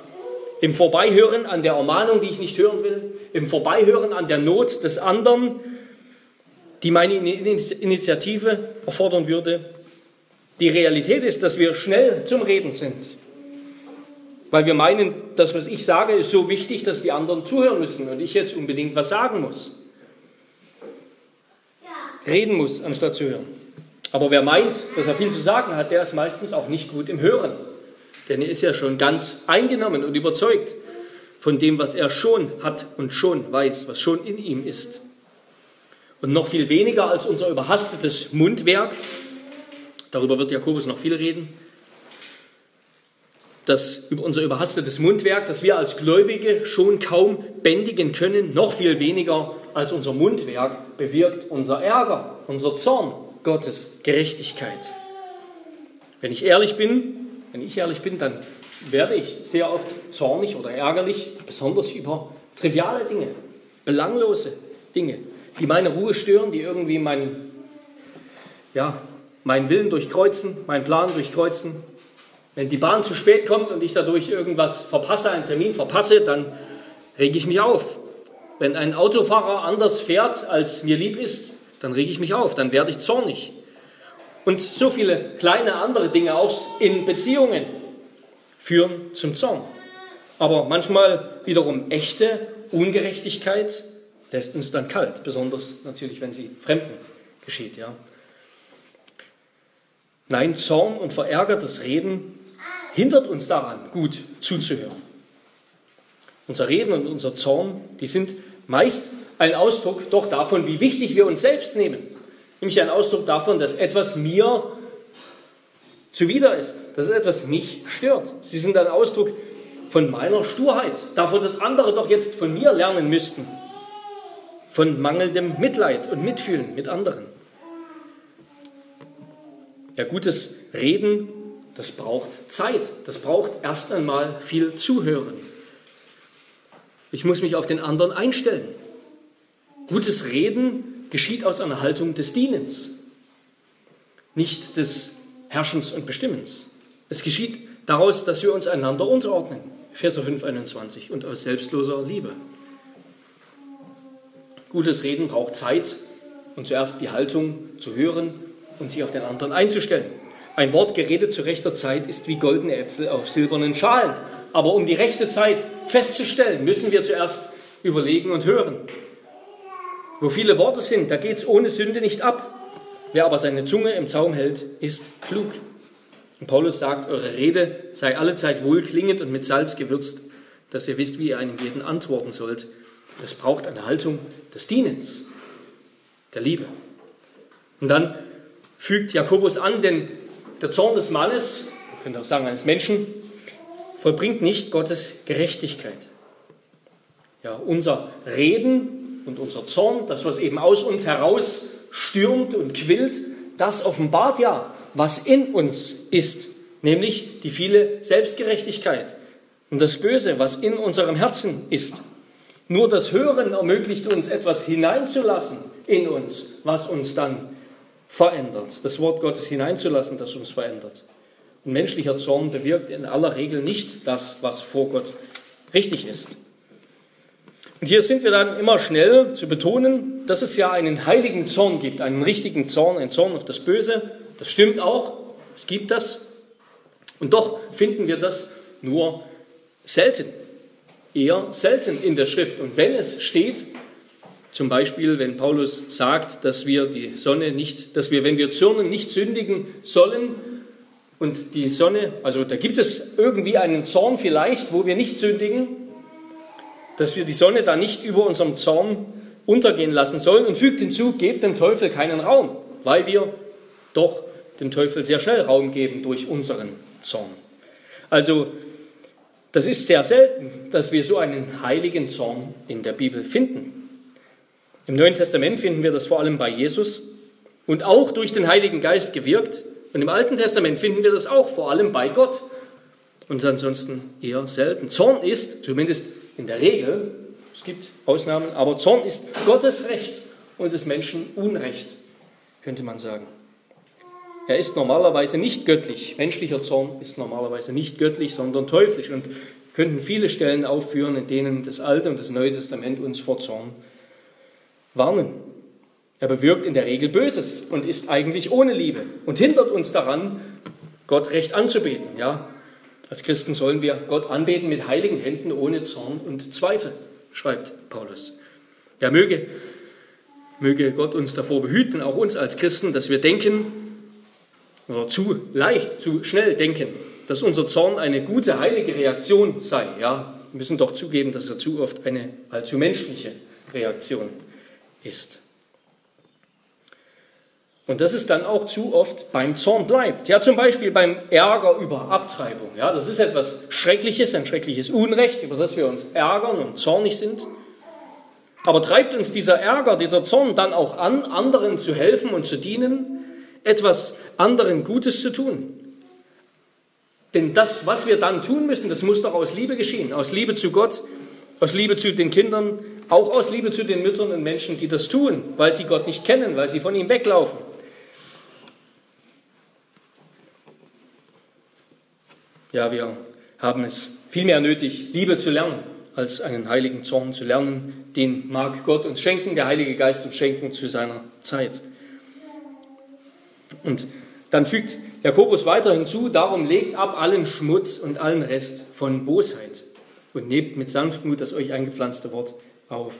Im Vorbeihören an der Ermahnung, die ich nicht hören will. Im Vorbeihören an der Not des anderen, die meine Initiative erfordern würde. Die Realität ist, dass wir schnell zum Reden sind. Weil wir meinen, das, was ich sage, ist so wichtig, dass die anderen zuhören müssen und ich jetzt unbedingt was sagen muss. Reden muss, anstatt zu hören. Aber wer meint, dass er viel zu sagen hat, der ist meistens auch nicht gut im Hören. Denn er ist ja schon ganz eingenommen und überzeugt von dem, was er schon hat und schon weiß, was schon in ihm ist. Und noch viel weniger als unser überhastetes Mundwerk, darüber wird Jakobus noch viel reden, das, unser überhastetes Mundwerk, das wir als Gläubige schon kaum bändigen können, noch viel weniger als unser Mundwerk bewirkt unser Ärger, unser Zorn, Gottes Gerechtigkeit. Wenn ich ehrlich bin, wenn ich ehrlich bin, dann werde ich sehr oft zornig oder ärgerlich, besonders über triviale Dinge, belanglose Dinge, die meine Ruhe stören, die irgendwie meinen, ja, meinen Willen durchkreuzen, meinen Plan durchkreuzen, wenn die Bahn zu spät kommt und ich dadurch irgendwas verpasse, einen Termin verpasse, dann rege ich mich auf. Wenn ein Autofahrer anders fährt, als mir lieb ist, dann rege ich mich auf, dann werde ich zornig. Und so viele kleine andere Dinge auch in Beziehungen führen zum Zorn. Aber manchmal wiederum echte Ungerechtigkeit lässt uns dann kalt, besonders natürlich, wenn sie Fremden geschieht. Ja. Nein, Zorn und verärgertes Reden hindert uns daran, gut zuzuhören. Unser Reden und unser Zorn, die sind meist ein Ausdruck doch davon, wie wichtig wir uns selbst nehmen. Nämlich ein Ausdruck davon, dass etwas mir zuwider ist, dass etwas mich stört. Sie sind ein Ausdruck von meiner Sturheit, davon, dass andere doch jetzt von mir lernen müssten, von mangelndem Mitleid und Mitfühlen mit anderen. Ja, gutes Reden das braucht Zeit. Das braucht erst einmal viel Zuhören. Ich muss mich auf den anderen einstellen. Gutes Reden geschieht aus einer Haltung des Dienens, nicht des Herrschens und Bestimmens. Es geschieht daraus, dass wir uns einander unterordnen. Verse 5, 21 und aus selbstloser Liebe. Gutes Reden braucht Zeit und zuerst die Haltung zu hören und sich auf den anderen einzustellen. Ein Wort geredet zu rechter Zeit ist wie goldene Äpfel auf silbernen Schalen. Aber um die rechte Zeit festzustellen, müssen wir zuerst überlegen und hören. Wo viele Worte sind, da geht es ohne Sünde nicht ab. Wer aber seine Zunge im Zaum hält, ist klug. Und Paulus sagt, eure Rede sei allezeit wohlklingend und mit Salz gewürzt, dass ihr wisst, wie ihr einem jeden antworten sollt. Das braucht eine Haltung des Dienens, der Liebe. Und dann fügt Jakobus an, denn der Zorn des Mannes, man könnte auch sagen eines Menschen, vollbringt nicht Gottes Gerechtigkeit. Ja, unser Reden und unser Zorn, das, was eben aus uns heraus stürmt und quillt, das offenbart ja, was in uns ist, nämlich die viele Selbstgerechtigkeit und das Böse, was in unserem Herzen ist. Nur das Hören ermöglicht uns, etwas hineinzulassen in uns, was uns dann verändert. Das Wort Gottes hineinzulassen, das uns verändert. Und menschlicher Zorn bewirkt in aller Regel nicht das, was vor Gott richtig ist. Und hier sind wir dann immer schnell zu betonen, dass es ja einen heiligen Zorn gibt, einen richtigen Zorn, einen Zorn auf das Böse. Das stimmt auch, es gibt das. Und doch finden wir das nur selten, eher selten in der Schrift. Und wenn es steht, zum Beispiel, wenn Paulus sagt, dass wir die Sonne nicht, dass wir, wenn wir zürnen, nicht sündigen sollen, und die Sonne, also da gibt es irgendwie einen Zorn vielleicht, wo wir nicht sündigen, dass wir die Sonne da nicht über unserem Zorn untergehen lassen sollen und fügt hinzu, gebt dem Teufel keinen Raum, weil wir doch dem Teufel sehr schnell Raum geben durch unseren Zorn. Also das ist sehr selten, dass wir so einen heiligen Zorn in der Bibel finden. Im Neuen Testament finden wir das vor allem bei Jesus und auch durch den Heiligen Geist gewirkt. Und im Alten Testament finden wir das auch vor allem bei Gott und ansonsten eher selten. Zorn ist, zumindest in der Regel, es gibt Ausnahmen, aber Zorn ist Gottes Recht und des Menschen Unrecht, könnte man sagen. Er ist normalerweise nicht göttlich. Menschlicher Zorn ist normalerweise nicht göttlich, sondern teuflisch. Und könnten viele Stellen aufführen, in denen das Alte und das Neue Testament uns vor Zorn warnen. Er bewirkt in der Regel Böses und ist eigentlich ohne Liebe und hindert uns daran, Gott recht anzubeten. Ja, als Christen sollen wir Gott anbeten mit heiligen Händen ohne Zorn und Zweifel, schreibt Paulus. Ja, möge, möge Gott uns davor behüten, auch uns als Christen, dass wir denken, oder zu leicht, zu schnell denken, dass unser Zorn eine gute, heilige Reaktion sei. Ja, wir müssen doch zugeben, dass er zu oft eine allzu menschliche Reaktion ist. Und dass es dann auch zu oft beim Zorn bleibt. Ja, zum Beispiel beim Ärger über Abtreibung. Ja, das ist etwas Schreckliches, ein schreckliches Unrecht, über das wir uns ärgern und zornig sind. Aber treibt uns dieser Ärger, dieser Zorn dann auch an, anderen zu helfen und zu dienen? etwas anderen Gutes zu tun. Denn das, was wir dann tun müssen, das muss doch aus Liebe geschehen, aus Liebe zu Gott, aus Liebe zu den Kindern, auch aus Liebe zu den Müttern und Menschen, die das tun, weil sie Gott nicht kennen, weil sie von ihm weglaufen. Ja, wir haben es viel mehr nötig, Liebe zu lernen, als einen heiligen Zorn zu lernen. Den mag Gott uns schenken, der Heilige Geist uns schenken zu seiner Zeit. Und dann fügt Jakobus weiter hinzu, darum legt ab allen Schmutz und allen Rest von Bosheit und nehmt mit Sanftmut das euch eingepflanzte Wort auf.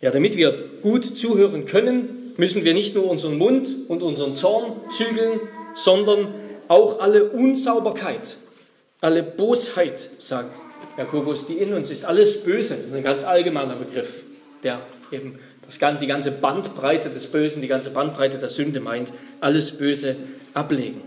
Ja, damit wir gut zuhören können, müssen wir nicht nur unseren Mund und unseren Zorn zügeln, sondern auch alle Unsauberkeit, alle Bosheit, sagt Jakobus, die in uns ist, alles Böse, das ist ein ganz allgemeiner Begriff, der eben das, die ganze Bandbreite des Bösen, die ganze Bandbreite der Sünde meint, alles Böse ablegen.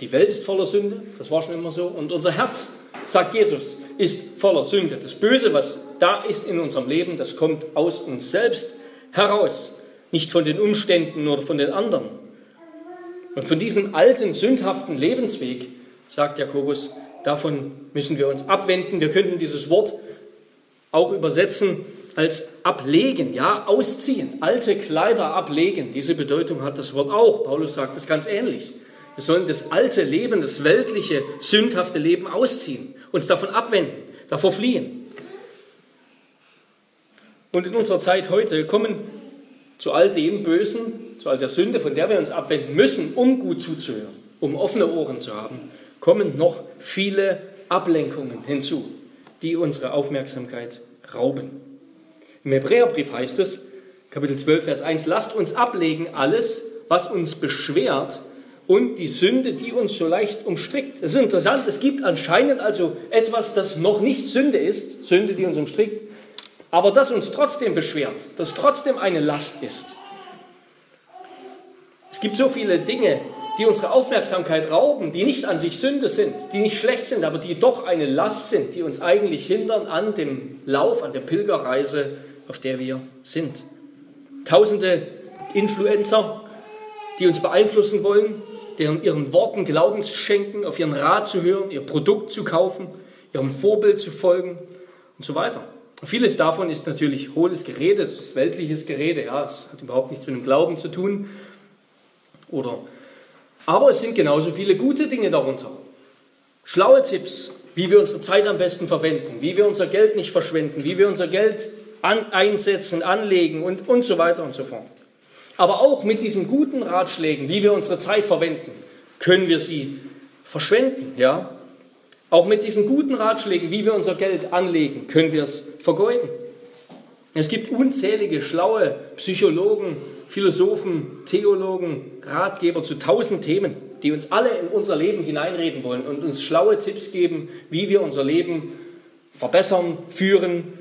Die Welt ist voller Sünde, das war schon immer so, und unser Herz, sagt Jesus, ist voller Sünde. Das Böse, was da ist in unserem Leben, das kommt aus uns selbst heraus, nicht von den Umständen oder von den anderen. Und von diesem alten, sündhaften Lebensweg, sagt Jakobus, davon müssen wir uns abwenden. Wir könnten dieses Wort auch übersetzen als ablegen, ja, ausziehen, alte Kleider ablegen. Diese Bedeutung hat das Wort auch. Paulus sagt es ganz ähnlich. Wir sollen das alte Leben, das weltliche, sündhafte Leben ausziehen, uns davon abwenden, davor fliehen. Und in unserer Zeit heute kommen zu all dem Bösen, zu all der Sünde, von der wir uns abwenden müssen, um gut zuzuhören, um offene Ohren zu haben, kommen noch viele Ablenkungen hinzu, die unsere Aufmerksamkeit rauben. Im Hebräerbrief heißt es, Kapitel 12, Vers 1, lasst uns ablegen alles, was uns beschwert und die Sünde, die uns so leicht umstrickt. Es ist interessant, es gibt anscheinend also etwas, das noch nicht Sünde ist, Sünde, die uns umstrickt, aber das uns trotzdem beschwert, das trotzdem eine Last ist. Es gibt so viele Dinge, die unsere Aufmerksamkeit rauben, die nicht an sich Sünde sind, die nicht schlecht sind, aber die doch eine Last sind, die uns eigentlich hindern an dem Lauf, an der Pilgerreise auf der wir sind. Tausende Influencer, die uns beeinflussen wollen, deren ihren Worten Glauben zu schenken, auf ihren Rat zu hören, ihr Produkt zu kaufen, ihrem Vorbild zu folgen und so weiter. Vieles davon ist natürlich hohles Gerede, es ist weltliches Gerede, ja, es hat überhaupt nichts mit dem Glauben zu tun. Oder, aber es sind genauso viele gute Dinge darunter. Schlaue Tipps, wie wir unsere Zeit am besten verwenden, wie wir unser Geld nicht verschwenden, wie wir unser Geld an, einsetzen, anlegen und, und so weiter und so fort. Aber auch mit diesen guten Ratschlägen, wie wir unsere Zeit verwenden, können wir sie verschwenden. Ja? Auch mit diesen guten Ratschlägen, wie wir unser Geld anlegen, können wir es vergeuden. Es gibt unzählige schlaue Psychologen, Philosophen, Theologen, Ratgeber zu tausend Themen, die uns alle in unser Leben hineinreden wollen und uns schlaue Tipps geben, wie wir unser Leben verbessern, führen.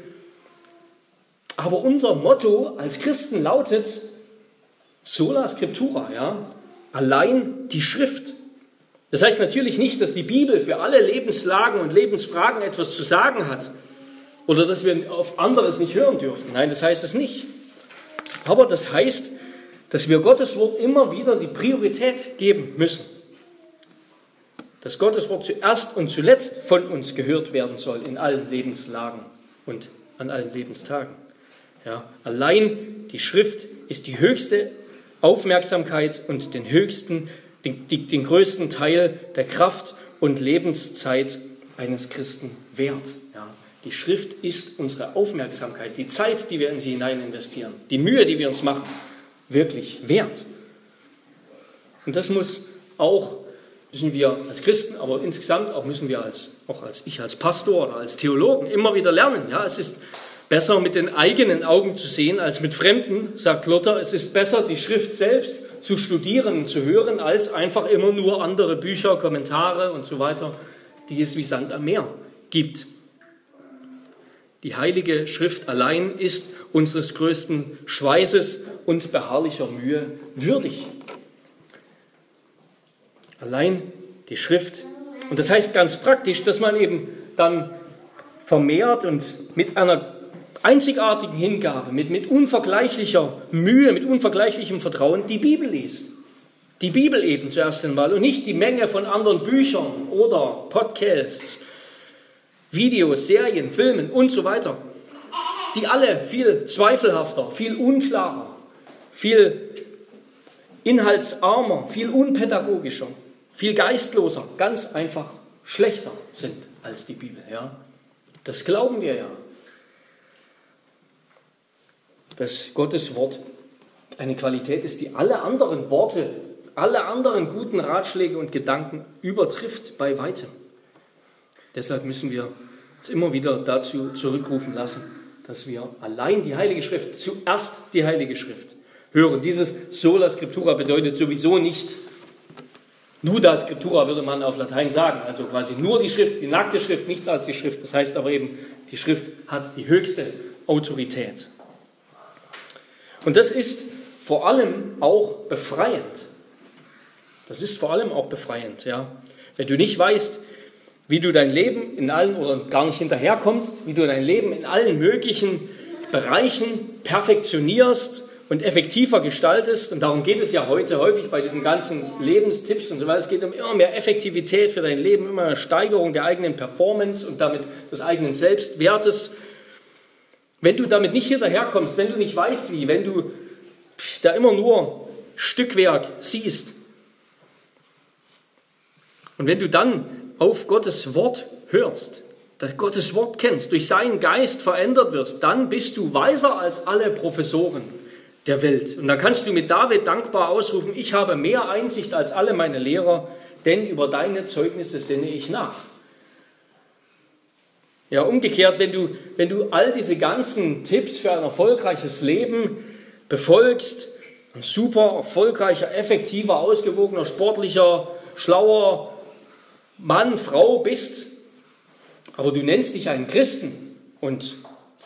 Aber unser Motto als Christen lautet sola scriptura, ja, allein die Schrift. Das heißt natürlich nicht, dass die Bibel für alle Lebenslagen und Lebensfragen etwas zu sagen hat oder dass wir auf anderes nicht hören dürfen. Nein, das heißt es nicht. Aber das heißt, dass wir Gottes Wort immer wieder die Priorität geben müssen. Dass Gottes Wort zuerst und zuletzt von uns gehört werden soll in allen Lebenslagen und an allen Lebenstagen. Ja, allein die Schrift ist die höchste Aufmerksamkeit und den höchsten den, den größten Teil der Kraft und Lebenszeit eines Christen wert. Ja. Die Schrift ist unsere Aufmerksamkeit, die Zeit, die wir in sie hinein investieren, die Mühe, die wir uns machen, wirklich wert. Und das muss auch, müssen wir als Christen, aber insgesamt auch müssen wir als, auch als ich als Pastor oder als Theologen immer wieder lernen. Ja, es ist besser mit den eigenen Augen zu sehen als mit Fremden, sagt Luther. Es ist besser, die Schrift selbst zu studieren, zu hören, als einfach immer nur andere Bücher, Kommentare und so weiter, die es wie Sand am Meer gibt. Die Heilige Schrift allein ist unseres größten Schweißes und beharrlicher Mühe würdig. Allein die Schrift. Und das heißt ganz praktisch, dass man eben dann vermehrt und mit einer einzigartigen Hingabe, mit, mit unvergleichlicher Mühe, mit unvergleichlichem Vertrauen die Bibel liest. Die Bibel eben zuerst einmal und nicht die Menge von anderen Büchern oder Podcasts, Videos, Serien, Filmen und so weiter, die alle viel zweifelhafter, viel unklarer, viel inhaltsarmer, viel unpädagogischer, viel geistloser, ganz einfach schlechter sind als die Bibel. Ja? Das glauben wir ja dass Gottes Wort eine Qualität ist, die alle anderen Worte, alle anderen guten Ratschläge und Gedanken übertrifft bei weitem. Deshalb müssen wir uns immer wieder dazu zurückrufen lassen, dass wir allein die Heilige Schrift, zuerst die Heilige Schrift hören. Dieses Sola Scriptura bedeutet sowieso nicht Nuda Scriptura, würde man auf Latein sagen, also quasi nur die Schrift, die nackte Schrift, nichts als die Schrift. Das heißt aber eben, die Schrift hat die höchste Autorität. Und das ist vor allem auch befreiend. Das ist vor allem auch befreiend, ja. Wenn du nicht weißt, wie du dein Leben in allen oder gar nicht hinterherkommst, wie du dein Leben in allen möglichen Bereichen perfektionierst und effektiver gestaltest. Und darum geht es ja heute häufig bei diesen ganzen Lebenstipps und so weiter. Es geht um immer mehr Effektivität für dein Leben, immer mehr Steigerung der eigenen Performance und damit des eigenen Selbstwertes. Wenn du damit nicht hinterherkommst, wenn du nicht weißt wie, wenn du da immer nur Stückwerk siehst und wenn du dann auf Gottes Wort hörst, dass Gottes Wort kennst, durch seinen Geist verändert wirst, dann bist du weiser als alle Professoren der Welt. Und dann kannst du mit David dankbar ausrufen, ich habe mehr Einsicht als alle meine Lehrer, denn über deine Zeugnisse sinne ich nach. Ja, umgekehrt, wenn du, wenn du all diese ganzen Tipps für ein erfolgreiches Leben befolgst, ein super erfolgreicher, effektiver, ausgewogener, sportlicher, schlauer Mann, Frau bist, aber du nennst dich einen Christen und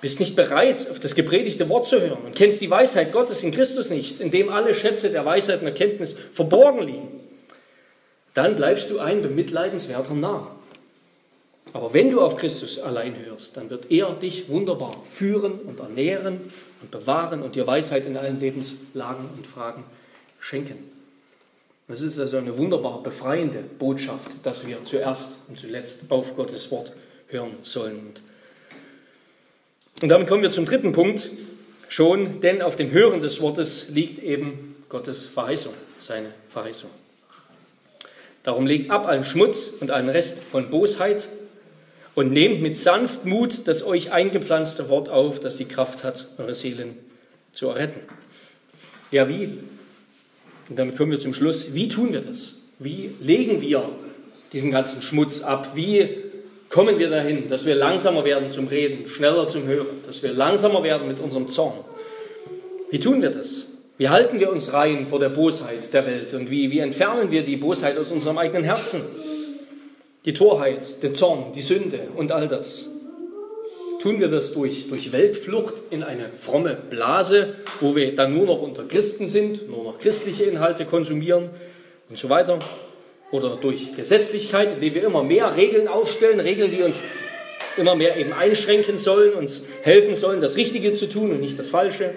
bist nicht bereit, auf das gepredigte Wort zu hören und kennst die Weisheit Gottes in Christus nicht, in dem alle Schätze der Weisheit und Erkenntnis verborgen liegen, dann bleibst du ein bemitleidenswerter Narr. Aber wenn du auf Christus allein hörst, dann wird er dich wunderbar führen und ernähren und bewahren und dir Weisheit in allen Lebenslagen und Fragen schenken. Das ist also eine wunderbar befreiende Botschaft, dass wir zuerst und zuletzt auf Gottes Wort hören sollen. Und damit kommen wir zum dritten Punkt schon, denn auf dem Hören des Wortes liegt eben Gottes Verheißung, seine Verheißung. Darum legt ab allen Schmutz und allen Rest von Bosheit und nehmt mit Sanftmut das euch eingepflanzte Wort auf, das die Kraft hat, eure Seelen zu erretten. Ja, wie? Und damit kommen wir zum Schluss. Wie tun wir das? Wie legen wir diesen ganzen Schmutz ab? Wie kommen wir dahin, dass wir langsamer werden zum Reden, schneller zum Hören, dass wir langsamer werden mit unserem Zorn? Wie tun wir das? Wie halten wir uns rein vor der Bosheit der Welt und wie, wie entfernen wir die Bosheit aus unserem eigenen Herzen? Die Torheit, den Zorn, die Sünde und all das. Tun wir das durch, durch Weltflucht in eine fromme Blase, wo wir dann nur noch unter Christen sind, nur noch christliche Inhalte konsumieren und so weiter? Oder durch Gesetzlichkeit, indem wir immer mehr Regeln aufstellen, Regeln, die uns immer mehr eben einschränken sollen, uns helfen sollen, das Richtige zu tun und nicht das Falsche?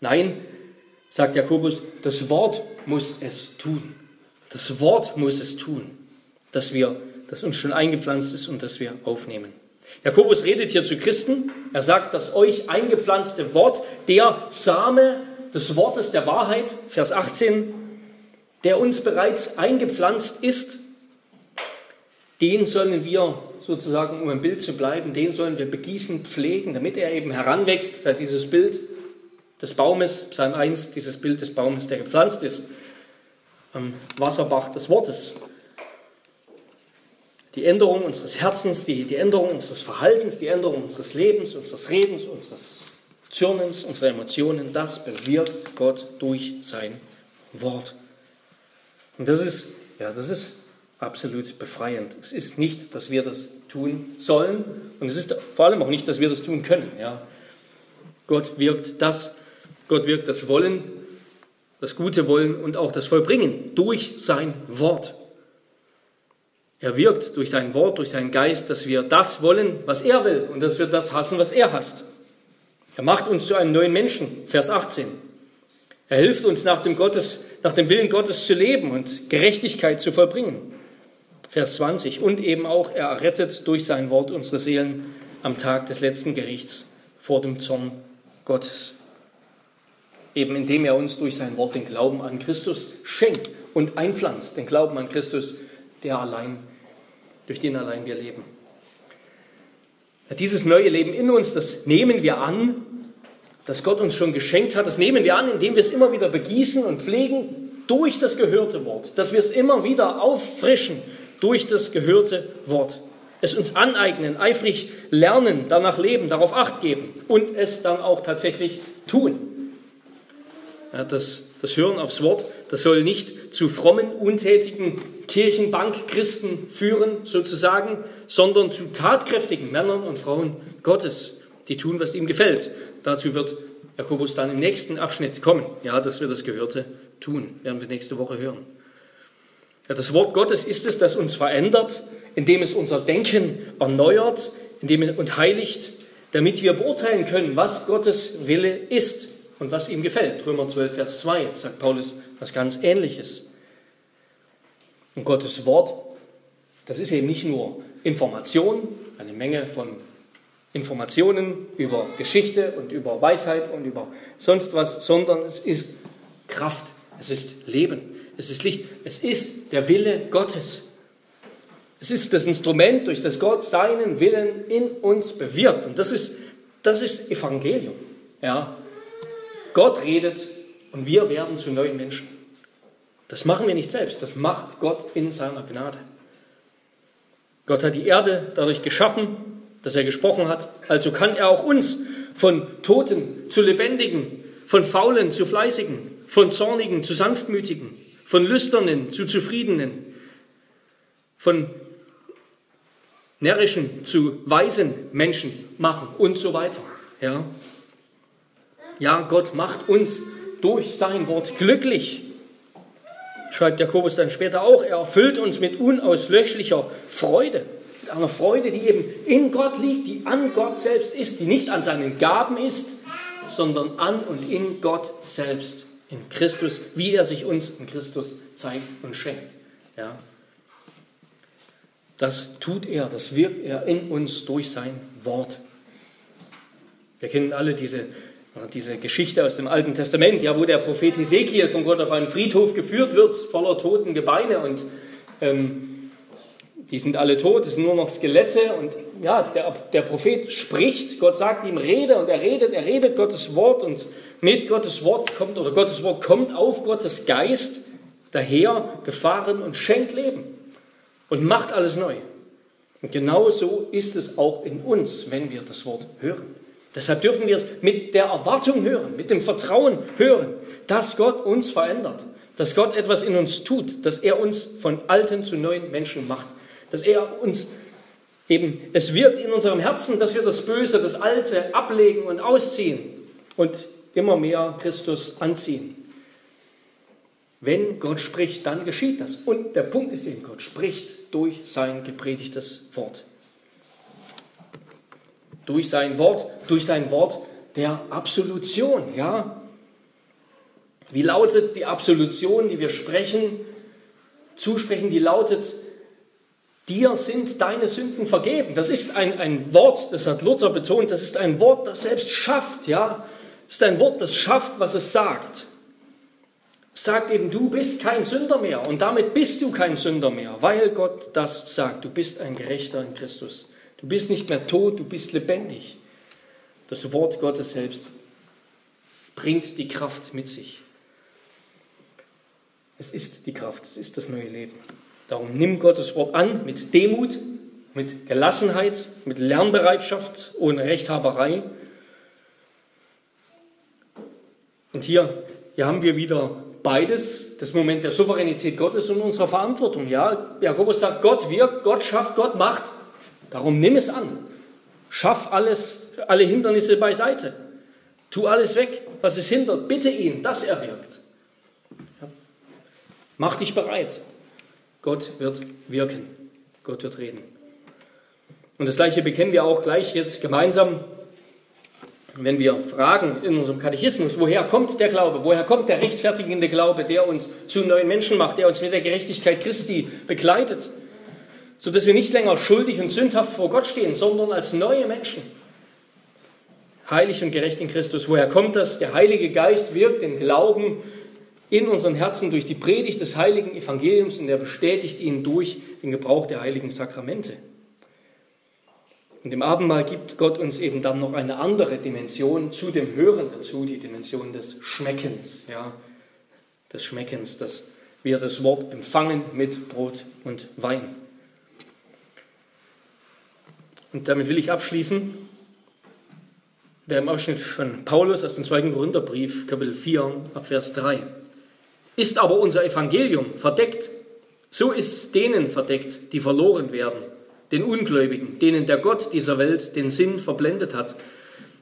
Nein, sagt Jakobus, das Wort muss es tun. Das Wort muss es tun, dass wir, das uns schon eingepflanzt ist und das wir aufnehmen. Jakobus redet hier zu Christen. Er sagt, das euch eingepflanzte Wort, der Same des Wortes der Wahrheit, Vers 18, der uns bereits eingepflanzt ist, den sollen wir sozusagen, um im Bild zu bleiben, den sollen wir begießen, pflegen, damit er eben heranwächst, dieses Bild des Baumes, Psalm 1, dieses Bild des Baumes, der gepflanzt ist am Wasserbach des Wortes. Die Änderung unseres Herzens, die, die Änderung unseres Verhaltens, die Änderung unseres Lebens, unseres Redens, unseres Zürnens, unserer Emotionen, das bewirkt Gott durch sein Wort. Und das ist, ja, das ist absolut befreiend. Es ist nicht, dass wir das tun sollen und es ist vor allem auch nicht, dass wir das tun können. Ja. Gott wirkt das Gott wirkt das Wollen, das gute Wollen und auch das Vollbringen durch sein Wort. Er wirkt durch sein Wort, durch seinen Geist, dass wir das wollen, was er will und dass wir das hassen, was er hasst. Er macht uns zu einem neuen Menschen, Vers 18. Er hilft uns nach dem, Gottes, nach dem Willen Gottes zu leben und Gerechtigkeit zu vollbringen. Vers 20. Und eben auch, er errettet durch sein Wort unsere Seelen am Tag des letzten Gerichts vor dem Zorn Gottes eben indem er uns durch sein Wort den Glauben an Christus schenkt und einpflanzt, den Glauben an Christus, der allein, durch den allein wir leben. Dieses neue Leben in uns, das nehmen wir an, das Gott uns schon geschenkt hat, das nehmen wir an, indem wir es immer wieder begießen und pflegen durch das gehörte Wort, dass wir es immer wieder auffrischen durch das gehörte Wort. Es uns aneignen, eifrig lernen, danach leben, darauf acht geben und es dann auch tatsächlich tun. Ja, das, das Hören aufs Wort, das soll nicht zu frommen, untätigen Kirchenbankchristen führen, sozusagen, sondern zu tatkräftigen Männern und Frauen Gottes, die tun, was ihm gefällt. Dazu wird Jakobus dann im nächsten Abschnitt kommen. Ja, dass wir das Gehörte tun, werden wir nächste Woche hören. Ja, das Wort Gottes ist es, das uns verändert, indem es unser Denken erneuert indem es, und heiligt, damit wir beurteilen können, was Gottes Wille ist und was ihm gefällt. Römer 12, Vers 2 sagt Paulus was ganz Ähnliches. Und Gottes Wort, das ist eben nicht nur Information, eine Menge von Informationen über Geschichte und über Weisheit und über sonst was, sondern es ist Kraft, es ist Leben, es ist Licht, es ist der Wille Gottes. Es ist das Instrument, durch das Gott seinen Willen in uns bewirkt. Und das ist, das ist Evangelium. Ja, Gott redet und wir werden zu neuen Menschen. Das machen wir nicht selbst, das macht Gott in seiner Gnade. Gott hat die Erde dadurch geschaffen, dass er gesprochen hat. Also kann er auch uns von Toten zu Lebendigen, von Faulen zu Fleißigen, von Zornigen zu Sanftmütigen, von Lüsternen zu Zufriedenen, von närrischen zu weisen Menschen machen und so weiter. Ja, ja, Gott macht uns durch sein Wort glücklich. Schreibt Jakobus dann später auch, er erfüllt uns mit unauslöschlicher Freude. Einer Freude, die eben in Gott liegt, die an Gott selbst ist, die nicht an seinen Gaben ist, sondern an und in Gott selbst, in Christus, wie er sich uns in Christus zeigt und schenkt. Ja. Das tut er, das wirkt er in uns durch sein Wort. Wir kennen alle diese, diese Geschichte aus dem Alten Testament, ja, wo der Prophet Ezekiel von Gott auf einen Friedhof geführt wird, voller toten Gebeine und ähm, die sind alle tot, es sind nur noch Skelette und ja, der, der Prophet spricht, Gott sagt ihm Rede und er redet, er redet Gottes Wort und mit Gottes Wort kommt oder Gottes Wort kommt auf Gottes Geist daher gefahren und schenkt Leben und macht alles neu. Und genau so ist es auch in uns, wenn wir das Wort hören. Deshalb dürfen wir es mit der Erwartung hören, mit dem Vertrauen hören, dass Gott uns verändert, dass Gott etwas in uns tut, dass er uns von alten zu neuen Menschen macht, dass er uns eben, es wirkt in unserem Herzen, dass wir das Böse, das Alte ablegen und ausziehen und immer mehr Christus anziehen. Wenn Gott spricht, dann geschieht das. Und der Punkt ist eben, Gott spricht durch sein gepredigtes Wort. Durch sein Wort, durch sein Wort der Absolution, ja. Wie lautet die Absolution, die wir sprechen, zusprechen, die lautet, dir sind deine Sünden vergeben. Das ist ein, ein Wort, das hat Luther betont, das ist ein Wort, das selbst schafft, ja. Das ist ein Wort, das schafft, was es sagt sagt eben, du bist kein Sünder mehr und damit bist du kein Sünder mehr, weil Gott das sagt. Du bist ein Gerechter in Christus. Du bist nicht mehr tot, du bist lebendig. Das Wort Gottes selbst bringt die Kraft mit sich. Es ist die Kraft, es ist das neue Leben. Darum nimm Gottes Wort an mit Demut, mit Gelassenheit, mit Lernbereitschaft, ohne Rechthaberei. Und hier, hier haben wir wieder beides, das Moment der Souveränität Gottes und unserer Verantwortung. Ja, Jakobus sagt, Gott wirkt, Gott schafft, Gott macht. Darum nimm es an. Schaff alles, alle Hindernisse beiseite. Tu alles weg, was es hindert. Bitte ihn, dass er wirkt. Ja. Mach dich bereit. Gott wird wirken. Gott wird reden. Und das Gleiche bekennen wir auch gleich jetzt gemeinsam wenn wir fragen in unserem Katechismus, woher kommt der Glaube, woher kommt der rechtfertigende Glaube, der uns zu neuen Menschen macht, der uns mit der Gerechtigkeit Christi begleitet, sodass wir nicht länger schuldig und sündhaft vor Gott stehen, sondern als neue Menschen. Heilig und gerecht in Christus. Woher kommt das? Der Heilige Geist wirkt den Glauben in unseren Herzen durch die Predigt des heiligen Evangeliums und er bestätigt ihn durch den Gebrauch der heiligen Sakramente. Und im Abendmahl gibt Gott uns eben dann noch eine andere Dimension zu dem Hören dazu, die Dimension des Schmeckens, ja, des Schmeckens, dass wir das Wort empfangen mit Brot und Wein. Und damit will ich abschließen. Der im Ausschnitt von Paulus aus dem 2. Korintherbrief, Kapitel 4, Abvers 3. Ist aber unser Evangelium verdeckt, so ist es denen verdeckt, die verloren werden den Ungläubigen, denen der Gott dieser Welt den Sinn verblendet hat,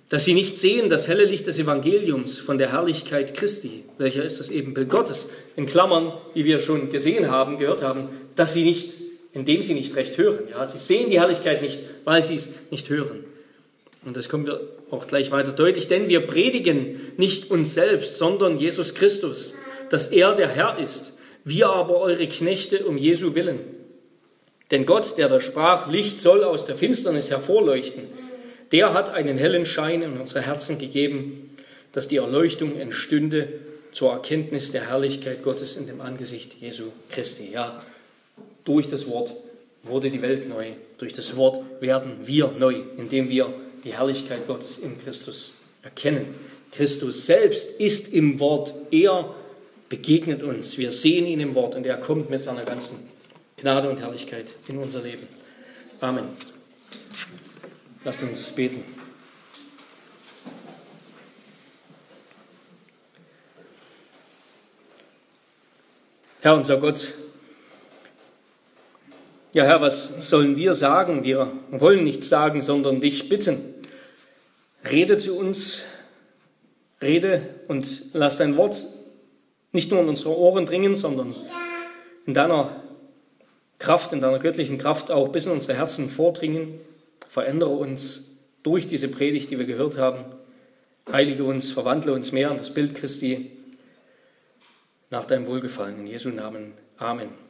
dass sie nicht sehen das helle Licht des Evangeliums von der Herrlichkeit Christi, welcher ist das Ebenbild Gottes, in Klammern, wie wir schon gesehen haben, gehört haben, dass sie nicht, indem sie nicht recht hören. Ja, sie sehen die Herrlichkeit nicht, weil sie es nicht hören. Und das kommen wir auch gleich weiter deutlich, denn wir predigen nicht uns selbst, sondern Jesus Christus, dass er der Herr ist, wir aber eure Knechte um Jesu willen. Denn Gott, der da sprach, Licht soll aus der Finsternis hervorleuchten, der hat einen hellen Schein in unsere Herzen gegeben, dass die Erleuchtung entstünde zur Erkenntnis der Herrlichkeit Gottes in dem Angesicht Jesu Christi. Ja, durch das Wort wurde die Welt neu. Durch das Wort werden wir neu, indem wir die Herrlichkeit Gottes in Christus erkennen. Christus selbst ist im Wort. Er begegnet uns. Wir sehen ihn im Wort und er kommt mit seiner ganzen Gnade und Herrlichkeit in unser Leben. Amen. Lasst uns beten. Herr unser Gott, ja Herr, was sollen wir sagen? Wir wollen nichts sagen, sondern dich bitten. Rede zu uns, rede und lass dein Wort nicht nur in unsere Ohren dringen, sondern in deiner Kraft, in deiner göttlichen Kraft auch bis in unsere Herzen vordringen. Verändere uns durch diese Predigt, die wir gehört haben. Heilige uns, verwandle uns mehr an das Bild Christi nach deinem Wohlgefallen. In Jesu Namen. Amen.